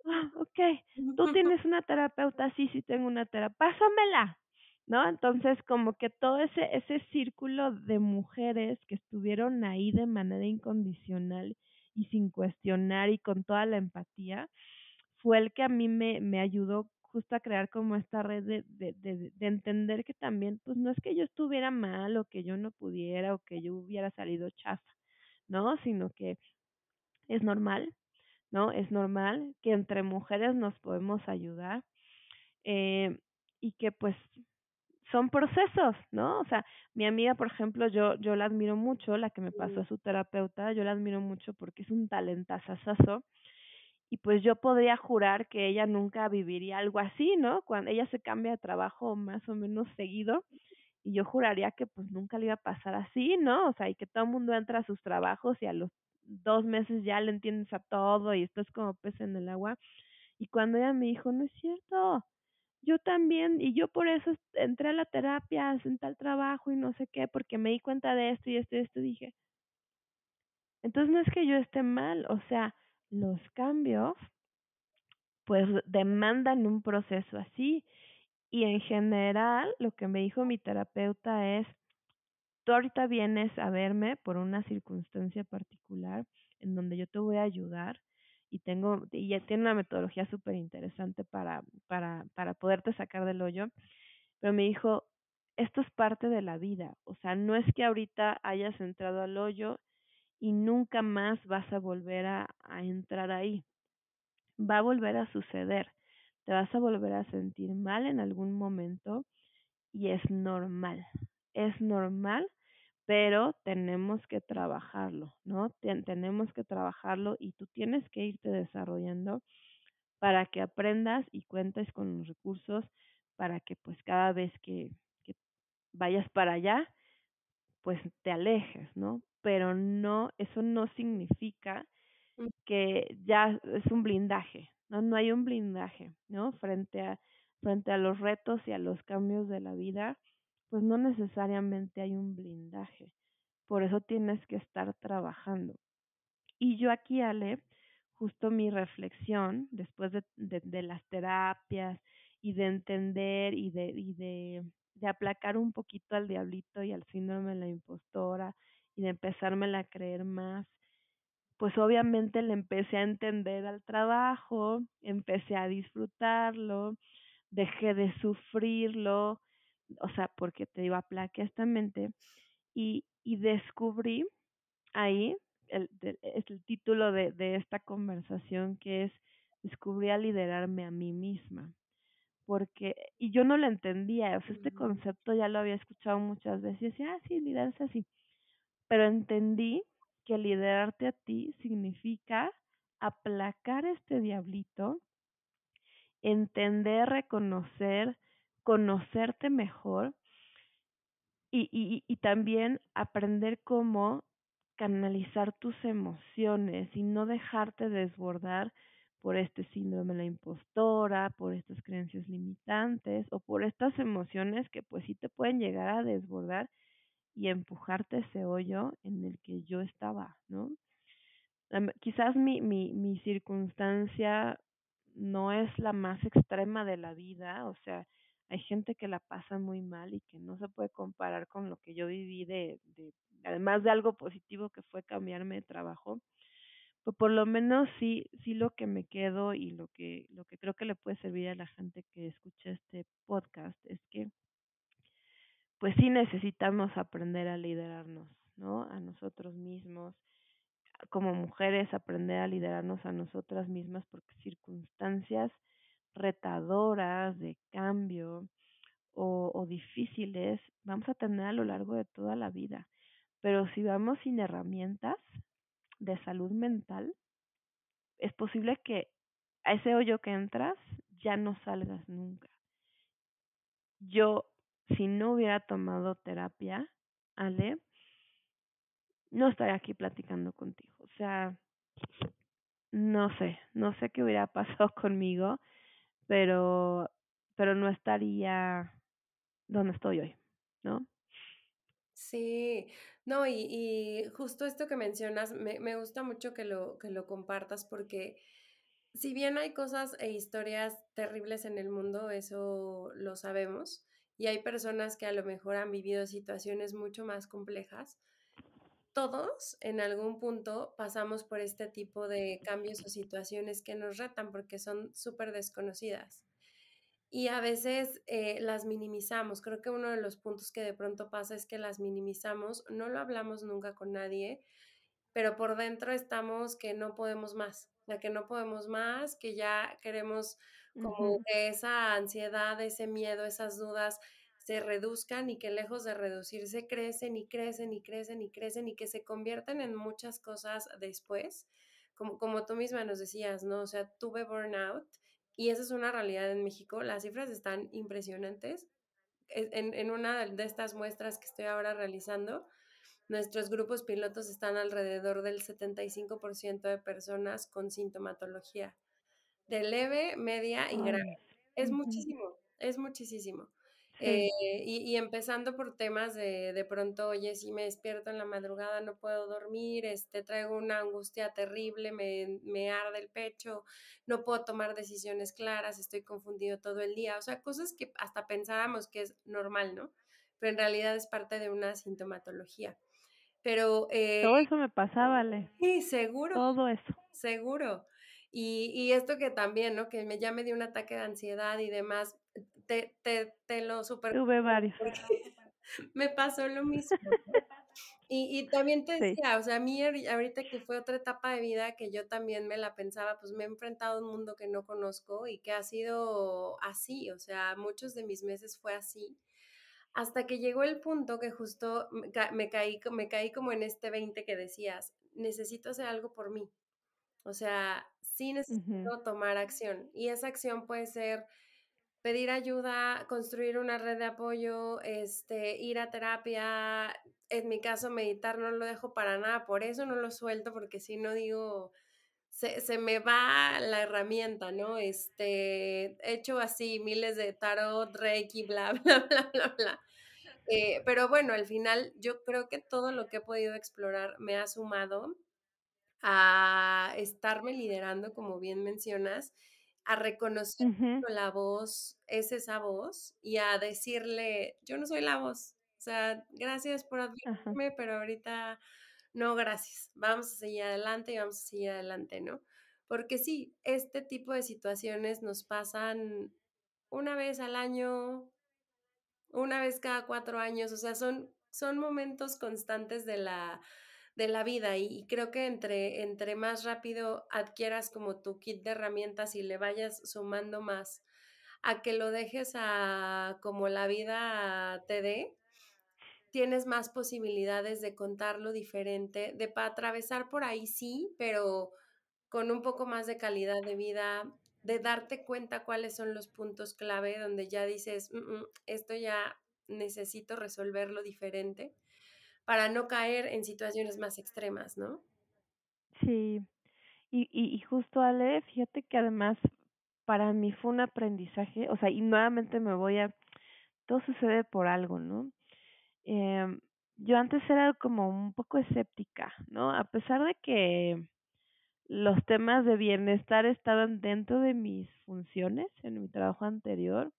Ah, ok. Tú tienes una terapeuta, sí, sí tengo una terapeuta. Pásamela. ¿No? Entonces, como que todo ese, ese círculo de mujeres que estuvieron ahí de manera incondicional y sin cuestionar y con toda la empatía, fue el que a mí me, me ayudó justo a crear como esta red de, de, de, de, entender que también, pues no es que yo estuviera mal o que yo no pudiera o que yo hubiera salido chafa, ¿no? Sino que es normal, ¿no? Es normal que entre mujeres nos podemos ayudar eh, y que pues son procesos, ¿no? O sea, mi amiga, por ejemplo, yo, yo la admiro mucho, la que me pasó a su terapeuta, yo la admiro mucho porque es un talentazazazo y pues yo podría jurar que ella nunca viviría algo así, ¿no? Cuando ella se cambia de trabajo más o menos seguido y yo juraría que pues nunca le iba a pasar así, ¿no? O sea, y que todo el mundo entra a sus trabajos y a los dos meses ya le entiendes a todo y estás como pez en el agua. Y cuando ella me dijo, no es cierto, yo también, y yo por eso entré a la terapia, en tal trabajo y no sé qué, porque me di cuenta de esto y esto y esto, dije, entonces no es que yo esté mal, o sea, los cambios pues demandan un proceso así y en general lo que me dijo mi terapeuta es tú ahorita vienes a verme por una circunstancia particular en donde yo te voy a ayudar y tengo y ya tiene una metodología súper interesante para para para poderte sacar del hoyo pero me dijo esto es parte de la vida o sea no es que ahorita hayas entrado al hoyo y nunca más vas a volver a, entrar ahí. Va a volver a suceder. Te vas a volver a sentir mal en algún momento y es normal. Es normal, pero tenemos que trabajarlo, ¿no? tenemos que trabajarlo y tú tienes que irte desarrollando para que aprendas y cuentes con los recursos para que pues cada vez que vayas para allá, pues te alejes, ¿no? pero no, eso no significa mm. que ya es un blindaje, ¿no? No hay un blindaje, ¿no? Frente a, frente a los retos y a los cambios de la vida, pues no necesariamente hay un blindaje. Por eso tienes que estar trabajando. Y yo aquí, Ale, justo mi reflexión, después de, de, de las terapias y de entender y de, y de, de aplacar un poquito al diablito y al síndrome de la impostora y de empezármela a creer más, pues obviamente le empecé a entender al trabajo, empecé a disfrutarlo, dejé de sufrirlo, o sea, porque te digo, aplaqué esta mente y, y descubrí ahí, el, es el título de, de esta conversación que es descubrí a liderarme a mí misma porque, y yo no lo entendía, o sea, este concepto ya lo había escuchado muchas veces y decía, ah, sí, liderarse así, pero entendí que liderarte a ti significa aplacar este diablito, entender, reconocer, conocerte mejor y, y, y también aprender cómo canalizar tus emociones y no dejarte desbordar por este síndrome de la impostora, por estas creencias limitantes o por estas emociones que pues sí te pueden llegar a desbordar y empujarte ese hoyo en el que yo estaba, ¿no? Quizás mi, mi, mi circunstancia no es la más extrema de la vida, o sea, hay gente que la pasa muy mal y que no se puede comparar con lo que yo viví de, de además de algo positivo que fue cambiarme de trabajo, por lo menos sí, sí lo que me quedo y lo que, lo que creo que le puede servir a la gente que escucha este podcast es que pues sí necesitamos aprender a liderarnos, ¿no? A nosotros mismos, como mujeres aprender a liderarnos a nosotras mismas porque circunstancias retadoras de cambio o, o difíciles vamos a tener a lo largo de toda la vida. Pero si vamos sin herramientas, de salud mental, es posible que a ese hoyo que entras ya no salgas nunca. Yo, si no hubiera tomado terapia, Ale, no estaría aquí platicando contigo. O sea, no sé, no sé qué hubiera pasado conmigo, pero, pero no estaría donde estoy hoy, ¿no? Sí, no, y, y justo esto que mencionas, me, me gusta mucho que lo, que lo compartas porque si bien hay cosas e historias terribles en el mundo, eso lo sabemos, y hay personas que a lo mejor han vivido situaciones mucho más complejas, todos en algún punto pasamos por este tipo de cambios o situaciones que nos retan porque son súper desconocidas y a veces eh, las minimizamos. Creo que uno de los puntos que de pronto pasa es que las minimizamos, no lo hablamos nunca con nadie, pero por dentro estamos que no podemos más, o sea, que no podemos más, que ya queremos como que esa ansiedad, ese miedo, esas dudas se reduzcan y que lejos de reducirse crecen y crecen y crecen y crecen y que se convierten en muchas cosas después. Como, como tú misma nos decías, ¿no? O sea, tuve burnout y esa es una realidad en México. Las cifras están impresionantes. E, en, en una de estas muestras que estoy ahora realizando, nuestros grupos pilotos están alrededor del 75% de personas con sintomatología de leve, media y grave. Es muchísimo, es muchísimo. Eh, y, empezando por temas de, de pronto, oye, si me despierto en la madrugada, no puedo dormir, este, traigo una angustia terrible, me, me arde el pecho, no puedo tomar decisiones claras, estoy confundido todo el día, o sea, cosas que hasta pensáramos que es normal, ¿no? Pero en realidad es parte de una sintomatología. Pero... Eh, todo eso me pasaba, Ale. Sí, seguro. Todo eso. Seguro. Y, y, esto que también, ¿no? Que me, ya me dio un ataque de ansiedad y demás, te, te, te lo super... Tuve varios. me pasó lo mismo. Y, y, también te decía, o sea, a mí ahorita que fue otra etapa de vida que yo también me la pensaba, pues me he enfrentado a un mundo que no conozco y que ha sido así, o sea, muchos de mis meses fue así. Hasta que llegó el punto que justo me, caí, me caí como en este 20 que decías, necesito hacer algo por mí. O sea, sí necesito tomar acción. Y esa acción puede ser pedir ayuda, construir una red de apoyo, este, ir a terapia. En mi caso, meditar no lo dejo para nada, por eso no lo suelto, porque si no digo, se, se, me va la herramienta, ¿no? Este, he hecho así miles de tarot, reiki, bla, bla, bla, bla, bla. Eh, pero bueno, al final yo creo que todo lo que he podido explorar me ha sumado a estarme liderando, como bien mencionas, a reconocer la voz es esa voz y a decirle, yo no soy la voz, o sea, gracias por advertirme, pero ahorita no, gracias, vamos a seguir adelante y vamos a seguir adelante, ¿no? Porque sí, este tipo de situaciones nos pasan una vez al año, una vez cada cuatro años, o sea, son, son momentos constantes de la, de la vida y, creo que entre, entre más rápido adquieras como tu kit de herramientas y le vayas sumando más a que lo dejes a como la vida te dé, tienes más posibilidades de contarlo diferente, de para atravesar por ahí sí, pero con un poco más de calidad de vida, de darte cuenta cuáles son los puntos clave donde ya dices, mm, mm, esto ya necesito resolverlo diferente para no caer en situaciones más extremas, ¿no? Sí, y, y, justo Ale, fíjate que además para mí fue un aprendizaje, o sea, y nuevamente me voy a, todo sucede por algo, ¿no? Eh, yo antes era como un poco escéptica, ¿no? A pesar de que los temas de bienestar estaban dentro de mis funciones en mi trabajo anterior,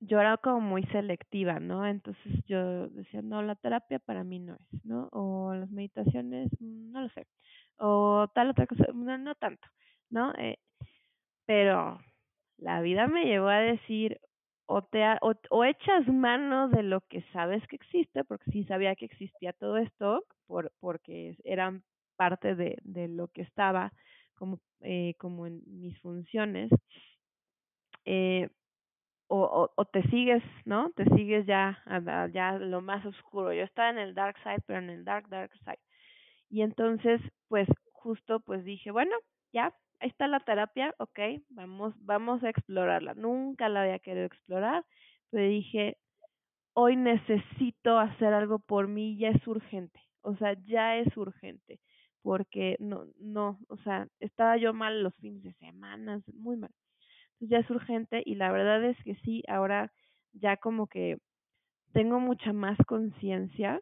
yo era como muy selectiva, ¿no? Entonces yo decía, no, la terapia para mí no es, ¿no? O las meditaciones, mm, no lo sé. O tal otra cosa, no, no tanto, ¿no? Eh, pero la vida me llevó a decir, o, te, o, echas mano de lo que sabes que existe, porque sí sabía que existía todo esto, por, porque eran parte de, de lo que estaba como, eh, como en mis funciones, eh, o, o, te sigues, ¿no? Te sigues ya, a, ya lo más oscuro. Yo estaba en el dark side, pero en el dark, dark side. Y entonces, pues justo, pues dije, bueno, ya, ahí está la terapia, ok, vamos, vamos a explorarla. Nunca la había querido explorar, pero dije, hoy necesito hacer algo por mí, ya es urgente, o sea, ya es urgente, porque no, no, o sea, estaba yo mal los fines de semana, muy mal. Ya es urgente y la verdad es que sí, ahora ya como que tengo mucha más conciencia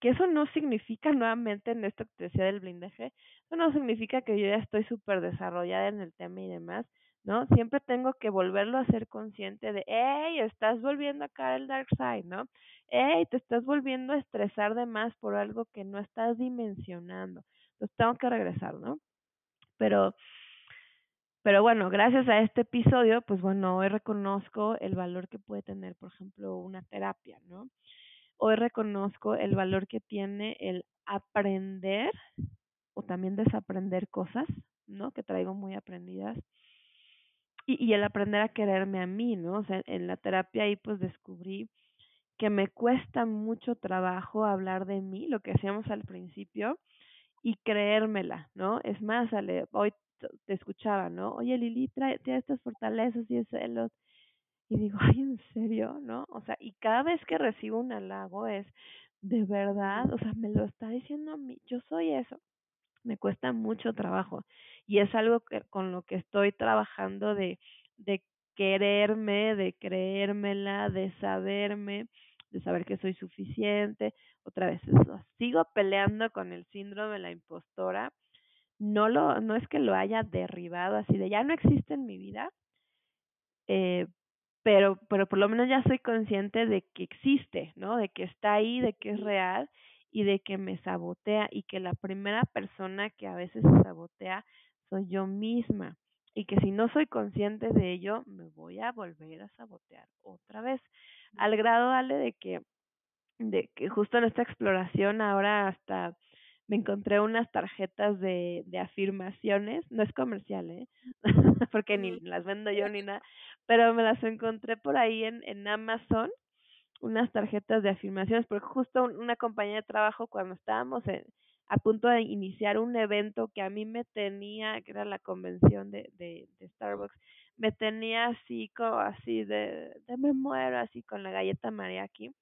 que eso no significa nuevamente en esto que te decía del blindaje, eso no significa que yo ya estoy súper desarrollada en el tema y demás, ¿no? Siempre tengo que volverlo a ser consciente de, hey, estás volviendo a caer el dark side, ¿no? Hey, te estás volviendo a estresar de más por algo que no estás dimensionando. Entonces tengo que regresar, ¿no? Pero, pero bueno, gracias a este episodio, pues bueno, hoy reconozco el valor que puede tener, por ejemplo, una terapia, ¿no? hoy reconozco el valor que tiene el aprender o también desaprender cosas, ¿no? Que traigo muy aprendidas. Y, y el aprender a quererme a mí, ¿no? O sea, en la terapia ahí pues descubrí que me cuesta mucho trabajo hablar de mí, lo que hacíamos al principio, y creérmela, ¿no? Es más, hoy te escuchaba, ¿no? Oye, Lili, trae, estas fortalezas y celos y digo, ay, ¿en serio? ¿No? O sea, y cada vez que recibo un halago es, de verdad, o sea, me lo está diciendo a mí, yo soy eso. Me cuesta mucho trabajo y es algo que, con lo que estoy trabajando de, de quererme, de creérmela, de saberme, de saber que soy suficiente. Otra vez, eso, sigo peleando con el síndrome de la impostora. No lo, no es que lo haya derribado así de ya no existe en mi vida, eh, pero, pero por lo menos ya soy consciente de que existe, ¿no? De que está ahí, de que es real y de que me sabotea y que la primera persona que a veces se sabotea soy yo misma y que si no soy consciente de ello me voy a volver a sabotear otra vez. Al grado vale de que de que justo en esta exploración ahora hasta me encontré unas tarjetas de, de afirmaciones, no es comercial, ¿eh? porque ni las vendo yo ni nada, pero me las encontré por ahí en, en Amazon, unas tarjetas de afirmaciones, porque justo una compañía de trabajo cuando estábamos en, a punto de iniciar un evento que a mí me tenía, que era la convención de, de, de Starbucks, me tenía así, como así de, de me muero, así con la galleta María aquí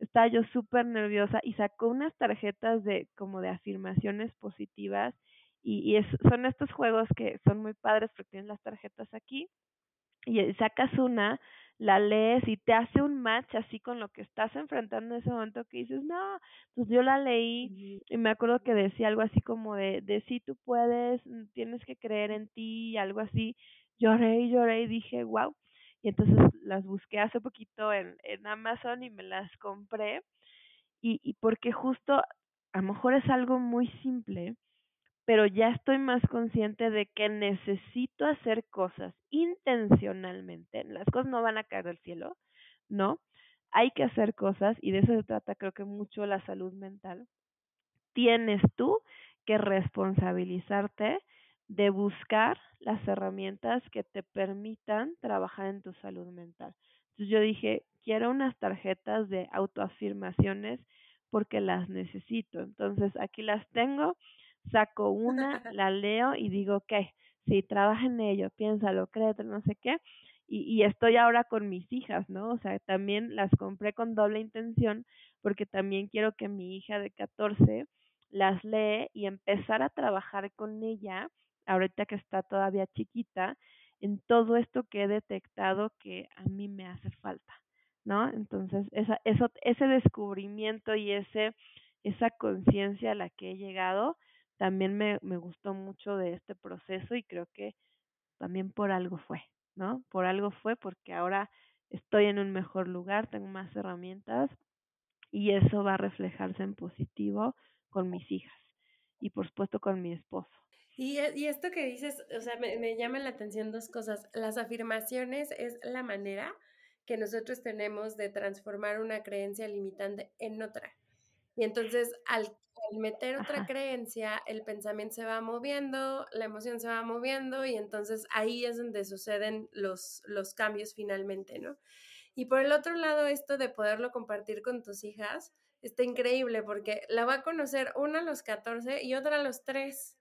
estaba yo súper nerviosa y sacó unas tarjetas de como de afirmaciones positivas y, y es, son estos juegos que son muy padres porque tienes las tarjetas aquí y sacas una, la lees y te hace un match así con lo que estás enfrentando en ese momento que dices, no, pues yo la leí y me acuerdo que decía algo así como de, de si tú puedes, tienes que creer en ti, algo así, lloré y lloré y dije, wow, y entonces las busqué hace poquito en, en Amazon y me las compré y, y porque justo a lo mejor es algo muy simple, pero ya estoy más consciente de que necesito hacer cosas intencionalmente. Las cosas no van a caer del cielo, ¿no? Hay que hacer cosas y de eso se trata creo que mucho la salud mental. Tienes tú que responsabilizarte de buscar las herramientas que te permitan trabajar en tu salud mental. Entonces yo dije, quiero unas tarjetas de autoafirmaciones porque las necesito. Entonces aquí las tengo, saco una, la leo y digo, ok, si trabaja en ello, piénsalo, créete, no sé qué. Y, y estoy ahora con mis hijas, ¿no? O sea, también las compré con doble intención porque también quiero que mi hija de 14 las lee y empezar a trabajar con ella, ahorita que está todavía chiquita, en todo esto que he detectado que a mí me hace falta, ¿no? Entonces, esa, eso, ese descubrimiento y ese, esa conciencia a la que he llegado, también me, me gustó mucho de este proceso y creo que también por algo fue, ¿no? Por algo fue porque ahora estoy en un mejor lugar, tengo más herramientas y eso va a reflejarse en positivo con mis hijas y por supuesto con mi esposo. Y, y esto que dices, o sea, me, me llaman la atención dos cosas. Las afirmaciones es la manera que nosotros tenemos de transformar una creencia limitante en otra. Y entonces al, meter otra creencia, el pensamiento se va moviendo, la emoción se va moviendo y entonces ahí es donde suceden los, los cambios finalmente, ¿no? Y por el otro lado, esto de poderlo compartir con tus hijas está increíble porque la va a conocer una a los 14 y otra a los 3.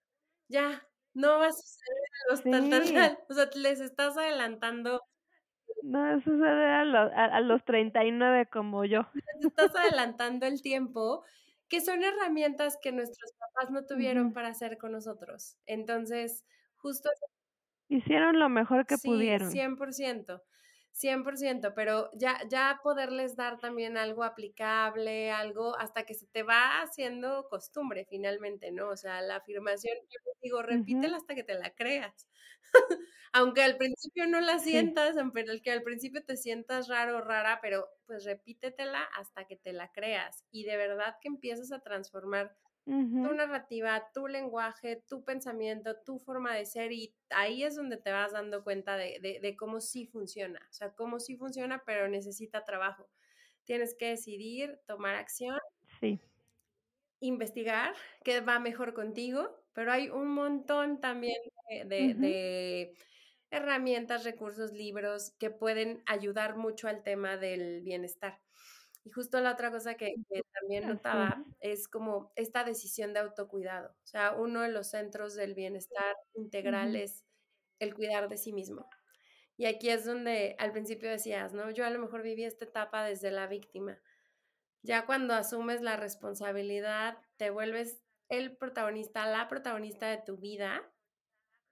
Ya, no va a suceder a los sí. O sea, les estás adelantando no, se a, los, a, los 39 como yo. Estás adelantando el tiempo, que son herramientas que nuestros papás no tuvieron para hacer con nosotros. Entonces, justo... Hicieron lo mejor que sí, pudieron. 100%. 100%, pero ya, ya poderles dar también algo aplicable, algo hasta que se te va haciendo costumbre finalmente, ¿no? O sea, la afirmación, yo digo, repítela hasta que te la creas. aunque al principio no la sientas, aunque al principio te sientas raro o rara, pero pues repítetela hasta que te la creas y de verdad que empiezas a transformar tu narrativa, tu lenguaje, tu pensamiento, tu forma de ser y ahí es donde te vas dando cuenta de, de, de cómo sí funciona, o sea, cómo sí funciona, pero necesita trabajo. Tienes que decidir, tomar acción. Sí investigar qué va mejor contigo, pero hay un montón también de, herramientas, recursos, libros que pueden ayudar mucho al tema del bienestar. Y justo la otra cosa que, también notaba es como esta decisión de autocuidado. O sea, uno de los centros del bienestar integral es el cuidar de sí mismo. Y aquí es donde al principio decías, ¿no? Yo a lo mejor viví esta etapa desde la víctima ya cuando asumes la responsabilidad, te vuelves el protagonista, la protagonista de tu vida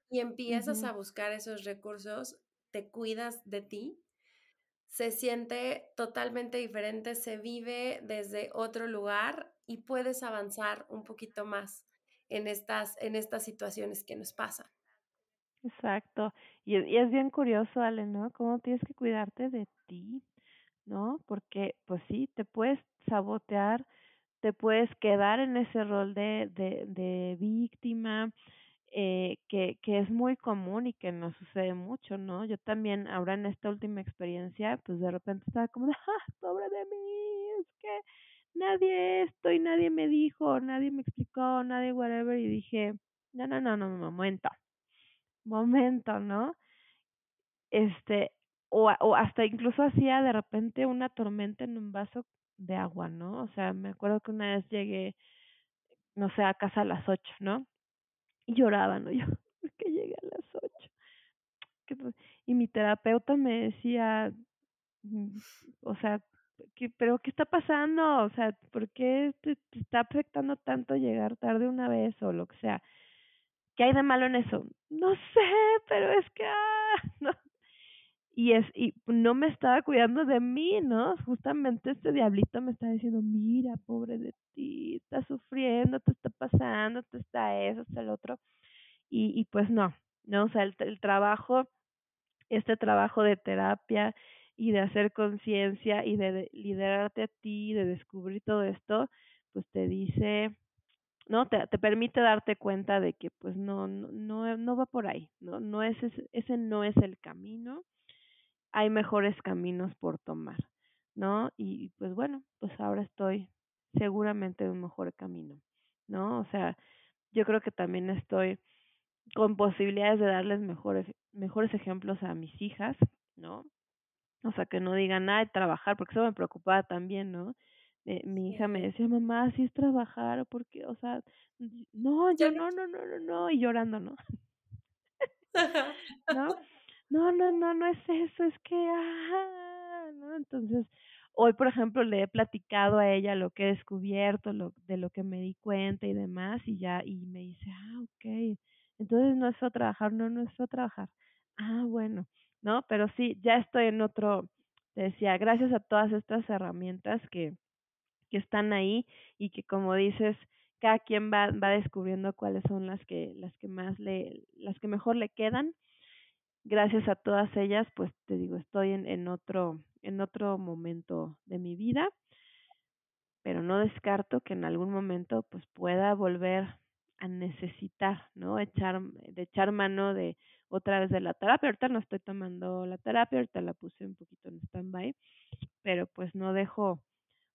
y empiezas a buscar esos recursos, te cuidas de ti, se siente totalmente diferente, se vive desde otro lugar y puedes avanzar un poquito más en estas, en estas situaciones que nos pasan. Exacto. Y, es bien curioso, Ale, ¿no? Cómo tienes que cuidarte de ti, ¿no? Porque, pues sí, te puedes sabotear, te puedes quedar en ese rol de, de, de víctima, eh, que, que es muy común y que nos sucede mucho, ¿no? Yo también ahora en esta última experiencia, pues de repente estaba como de, ¡ah, pobre de mí! Es que nadie esto y nadie me dijo, nadie me explicó, nadie whatever, y dije, no, no, no, no, momento, momento, ¿no? Este, o, o hasta incluso hacía de repente una tormenta en un vaso de agua, ¿no? O sea, me acuerdo que una vez llegué, no sé, a casa a las ocho, ¿no? Y lloraba, ¿no? Yo, ¿por qué llegué a las ocho? Y mi terapeuta me decía, mm, o sea, ¿qué, pero ¿qué está pasando? O sea, ¿por qué te, te está afectando tanto llegar tarde una vez o lo que sea? ¿Qué hay de malo en eso? No sé, pero es que, ah, no, y es y no me estaba cuidando de mí, ¿no? Justamente este diablito me está diciendo, mira, pobre de ti, estás sufriendo, te está pasando, te está eso, está el otro. Y, y pues no, ¿no? O sea, el, el trabajo, este trabajo de terapia y de hacer conciencia y de, de liderarte a ti, de descubrir todo esto, pues te dice, ¿no? Te, te permite darte cuenta de que pues no, no, no, no va por ahí, ¿no? No es ese, ese no es el camino, hay mejores caminos por tomar, ¿no? Y pues bueno, pues ahora estoy seguramente en un mejor camino, ¿no? O sea, yo creo que también estoy con posibilidades de darles mejores, mejores ejemplos a mis hijas, ¿no? O sea, que no digan nada de trabajar, porque eso me preocupaba también, ¿no? Eh, mi hija me decía, mamá, si es trabajar, porque, o sea, no, yo no, no, no, no, no, y llorando, ¿no? ¿No? No, no, no, no es eso, es que, ah, ¿no? Entonces, hoy, por ejemplo, le he platicado a ella lo que he descubierto, lo, de lo que me di cuenta y demás, y ya, y me dice, ah, ok, entonces no es solo trabajar, no, no es solo trabajar. Ah, bueno, ¿no? Pero sí, ya estoy en otro, te decía, gracias a todas estas herramientas que, que están ahí y que como dices, cada quien va, va descubriendo cuáles son las que, las que más le, las que mejor le quedan. Gracias a todas ellas, pues te digo, estoy en, en otro, en otro momento de mi vida, pero no descarto que en algún momento pues pueda volver a necesitar, ¿no? Echar, de echar mano de otra vez de la terapia. Ahorita no estoy tomando la terapia, ahorita la puse un poquito en stand-by, pero pues no dejo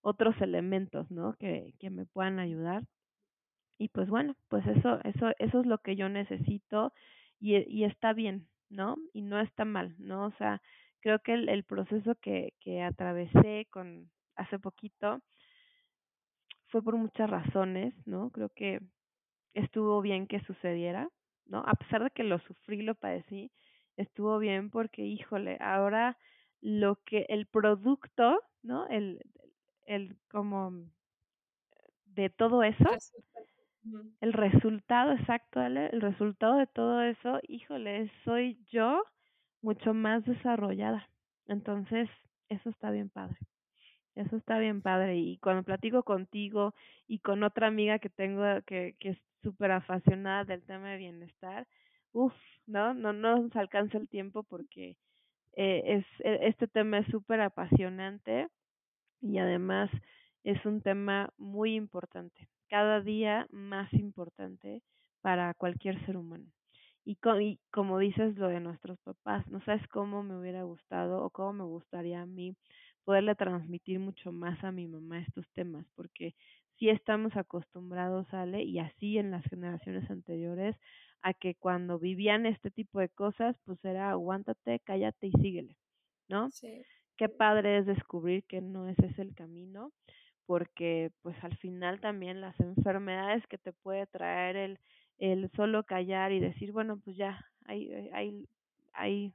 otros elementos, ¿no? Que, que me puedan ayudar. Y pues bueno, pues eso, eso, eso es lo que yo necesito y, y está bien, ¿no? Y no está mal, ¿no? O sea, creo que el, el proceso que, que atravesé con hace poquito fue por muchas razones, ¿no? Creo que estuvo bien que sucediera, ¿no? A pesar de que lo sufrí, lo padecí, estuvo bien porque, híjole, ahora lo que el producto, ¿no? El, el como de todo eso, el resultado exacto, el resultado de todo eso, híjole, soy yo mucho más desarrollada. Entonces, eso está bien padre. Eso está bien padre. Y cuando platico contigo y con otra amiga que tengo que, que es súper apasionada del tema de bienestar, uff, ¿no? No, no nos alcanza el tiempo porque eh, es, este tema es súper apasionante y además es un tema muy importante, cada día más importante para cualquier ser humano. Y, co y como dices lo de nuestros papás, no sabes cómo me hubiera gustado o cómo me gustaría a mí poderle transmitir mucho más a mi mamá estos temas, porque sí estamos acostumbrados, Ale, y así en las generaciones anteriores, a que cuando vivían este tipo de cosas, pues era aguántate, cállate y síguele, ¿no? Sí. Qué padre es descubrir que no ese es el camino, porque pues al final también las enfermedades que te puede traer el, el solo callar y decir, bueno, pues ya, ahí, ahí, ahí,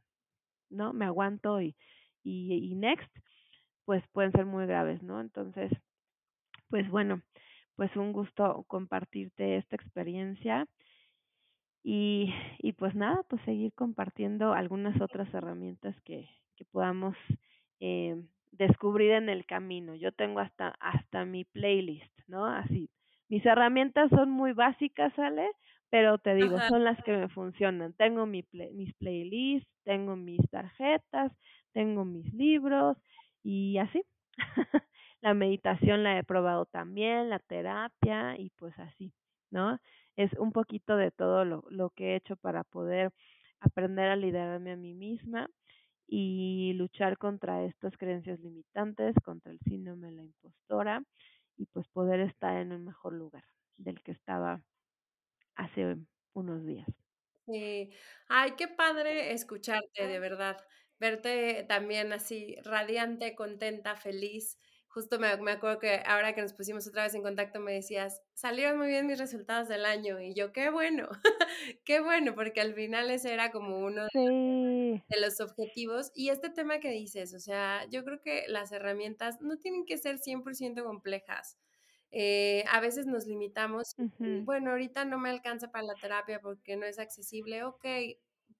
¿no? Me aguanto y, y, y next, pues pueden ser muy graves, ¿no? Entonces, pues bueno, pues un gusto compartirte esta experiencia y, y pues nada, pues seguir compartiendo algunas otras herramientas que, que podamos eh, descubrir en el camino. Yo tengo hasta, hasta mi playlist, ¿no? Así. Mis herramientas son muy básicas, ¿sale? Pero te digo, Ajá. son las que me funcionan. Tengo mi play, mis playlists, tengo mis tarjetas, tengo mis libros, y así. la meditación la he probado también, la terapia y pues así, ¿no? Es un poquito de todo lo, lo que he hecho para poder aprender a liderarme a mí misma y luchar contra estas creencias limitantes, contra el síndrome de la impostora y pues poder estar en un mejor lugar del que estaba hace unos días. Sí. Ay, qué padre escucharte, de verdad verte también así radiante, contenta, feliz. Justo me, me, acuerdo que ahora que nos pusimos otra vez en contacto me decías, salieron muy bien mis resultados del año y yo, qué bueno, qué bueno, porque al final ese era como uno sí. de los objetivos. Y este tema que dices, o sea, yo creo que las herramientas no tienen que ser 100% complejas. Eh, a veces nos limitamos, uh -huh. bueno, ahorita no me alcanza para la terapia porque no es accesible, ok,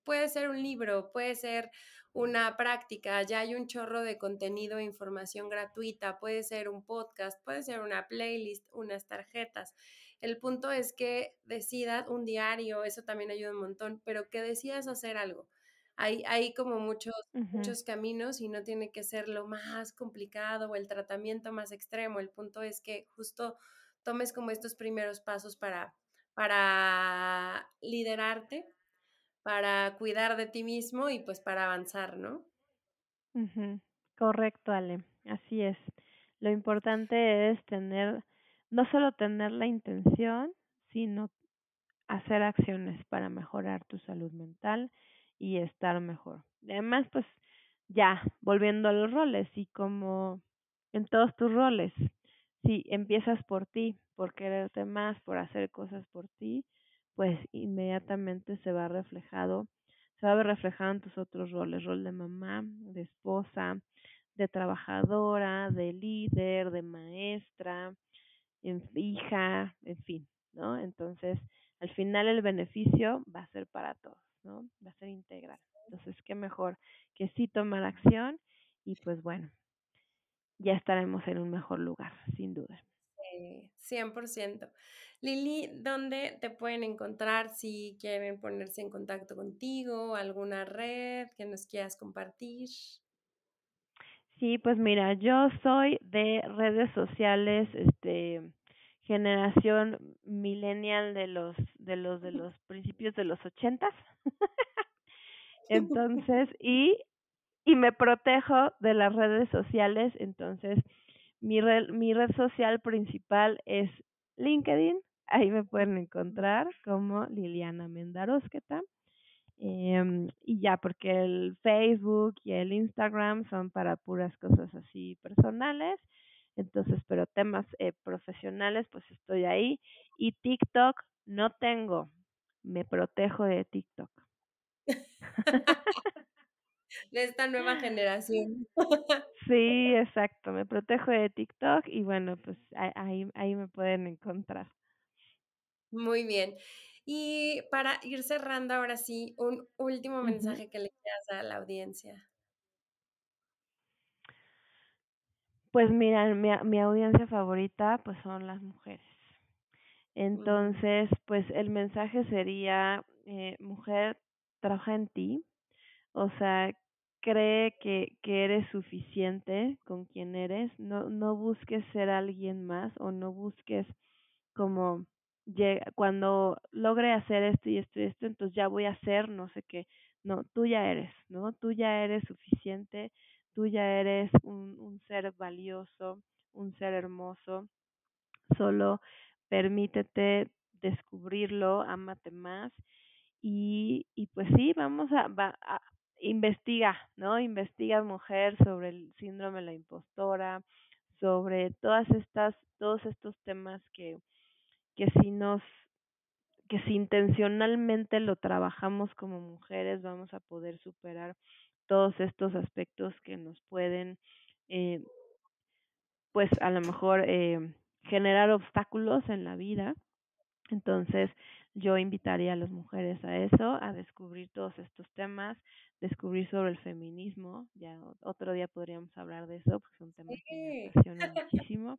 puede ser un libro, puede ser una práctica, ya hay un chorro de contenido e información gratuita, puede ser un podcast, puede ser una playlist, unas tarjetas. El punto es que decidas un diario, eso también ayuda un montón, pero que decidas hacer algo. Hay, hay como muchos, uh -huh. muchos caminos y no tiene que ser lo más complicado o el tratamiento más extremo. El punto es que justo tomes como estos primeros pasos para, para liderarte, para cuidar de ti mismo y pues para avanzar, ¿no? Correcto, Ale, así es. Lo importante es tener, no solo tener la intención, sino hacer acciones para mejorar tu salud mental y estar mejor. Además, pues ya, volviendo a los roles y como en todos tus roles, si empiezas por ti, por quererte más, por hacer cosas por ti, pues inmediatamente se va reflejado, se va a ver reflejado en tus otros roles, rol de mamá, de esposa, de trabajadora, de líder, de maestra, en hija, en fin, ¿no? Entonces, al final el beneficio va a ser para todos, ¿no? Va a ser integral. Entonces, qué mejor que sí tomar acción y pues bueno, ya estaremos en un mejor lugar, sin duda. Sí, 100%. Lili, ¿dónde te pueden encontrar si quieren ponerse en contacto contigo? ¿Alguna red que nos quieras compartir? Sí, pues mira, yo soy de redes sociales, este, generación millennial de los de los de los principios de los ochentas. entonces, y y me protejo de las redes sociales, entonces mi red, mi red social principal es LinkedIn, ahí me pueden encontrar como Liliana Mendarosqueta. Eh, y ya, porque el Facebook y el Instagram son para puras cosas así personales. Entonces, pero temas eh, profesionales, pues estoy ahí. Y TikTok no tengo. Me protejo de TikTok. de esta nueva generación. sí, exacto. Me protejo de TikTok y bueno, pues ahí, ahí me pueden encontrar. Muy bien. Y para ir cerrando ahora sí, un último mensaje que le quieras a la audiencia. Pues mira, mi, mi audiencia favorita pues son las mujeres. Entonces, pues el mensaje sería, eh, mujer, trabaja en ti, o sea, cree que, que eres suficiente con quien eres, no, no busques ser alguien más o no busques como cuando logre hacer esto y esto y esto, entonces ya voy a hacer no sé qué. No, tú ya eres, ¿no? Tú ya eres suficiente, tú ya eres un, un ser valioso, un ser hermoso. Solo permítete descubrirlo, ámate más y, y pues sí, vamos a, va, a investiga, ¿no? Investiga mujer sobre el síndrome de la impostora, sobre todas estas, todos estos temas que, que si nos, que si intencionalmente lo trabajamos como mujeres, vamos a poder superar todos estos aspectos que nos pueden, eh, pues a lo mejor eh, generar obstáculos en la vida. Entonces, yo invitaría a las mujeres a eso, a descubrir todos estos temas, descubrir sobre el feminismo. Ya otro día podríamos hablar de eso, porque son temas que me apasionan muchísimo.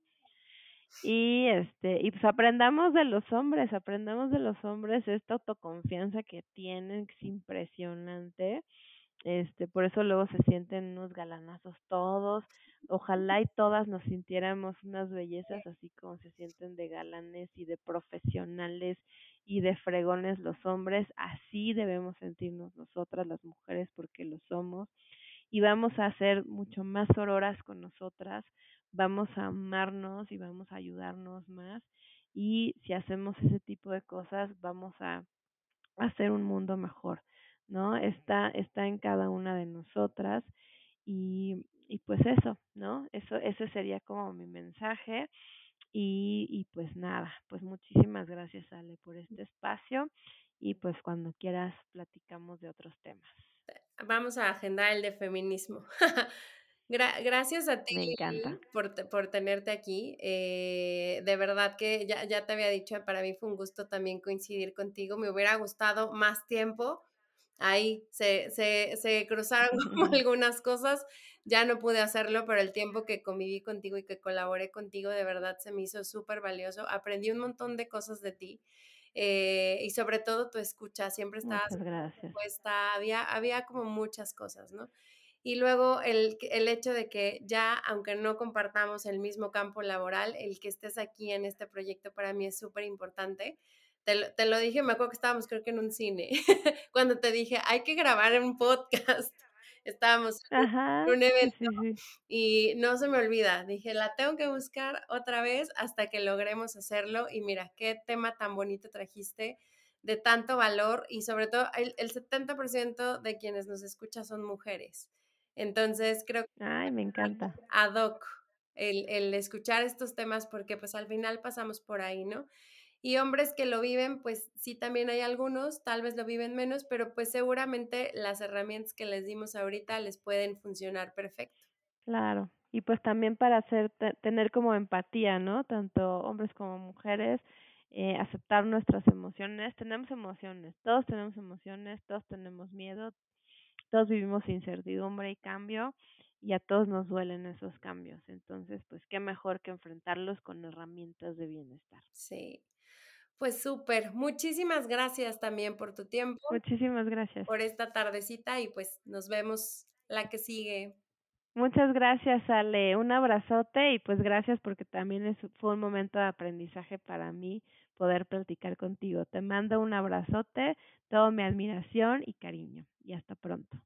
Y este, y pues aprendamos de los hombres, aprendamos de los hombres esta autoconfianza que tienen, que es impresionante este, por eso luego se sienten unos galanazos todos. Ojalá y todas nos sintiéramos unas bellezas así como se sienten de galanes y de profesionales y de fregones los hombres. Así debemos sentirnos nosotras las mujeres porque lo somos. Y vamos a ser mucho más auroras con nosotras, vamos a amarnos y vamos a ayudarnos más. Y si hacemos ese tipo de cosas, vamos a hacer un mundo mejor. ¿no? Está, está en cada una de nosotras y, y pues eso, ¿no? Eso, ese sería como mi mensaje. Y, y pues nada, pues muchísimas gracias Ale por este espacio y pues cuando quieras platicamos de otros temas. Vamos a agendar el de feminismo. gracias a ti Por, por, tenerte aquí. Eh, de verdad que ya, ya te había dicho, para mí fue un gusto también coincidir contigo. Me hubiera gustado más tiempo, ahí se, se, se cruzaron algunas cosas, ya no pude hacerlo, pero el tiempo que conviví contigo y que colaboré contigo de verdad se me hizo súper valioso, aprendí un montón de cosas de ti. Eh, y sobre todo tu escucha, siempre estabas dispuesta, había, había como muchas cosas, ¿no? Y luego el, el hecho de que ya, aunque no compartamos el mismo campo laboral, el que estés aquí en este proyecto para mí es súper importante. Te lo, te lo, dije, me acuerdo que estábamos creo que en un cine, cuando te dije, hay que grabar un podcast. Estábamos en un evento y no se me olvida, dije, la tengo que buscar otra vez hasta que logremos hacerlo y mira, qué tema tan bonito trajiste de tanto valor y sobre todo el, el 70% de quienes nos escuchan son mujeres. Entonces creo que Ay, me encanta. ad hoc el, el, escuchar estos temas porque pues al final pasamos por ahí, ¿no? Y hombres que lo viven, pues sí también hay algunos, tal vez lo viven menos, pero pues seguramente las herramientas que les dimos ahorita les pueden funcionar perfecto. Claro, y pues también para hacer tener como empatía, ¿no? Tanto hombres como mujeres, eh, aceptar nuestras emociones. Tenemos emociones, todos tenemos emociones, todos tenemos miedo, todos vivimos incertidumbre y cambio y a todos nos duelen esos cambios. Entonces, pues qué mejor que enfrentarlos con herramientas de bienestar. Sí. Pues súper, muchísimas gracias también por tu tiempo. Muchísimas gracias. Por esta tardecita y pues nos vemos la que sigue. Muchas gracias, Ale. Un abrazote y pues gracias porque también es, fue un momento de aprendizaje para mí poder platicar contigo. Te mando un abrazote, toda mi admiración y cariño. Y hasta pronto.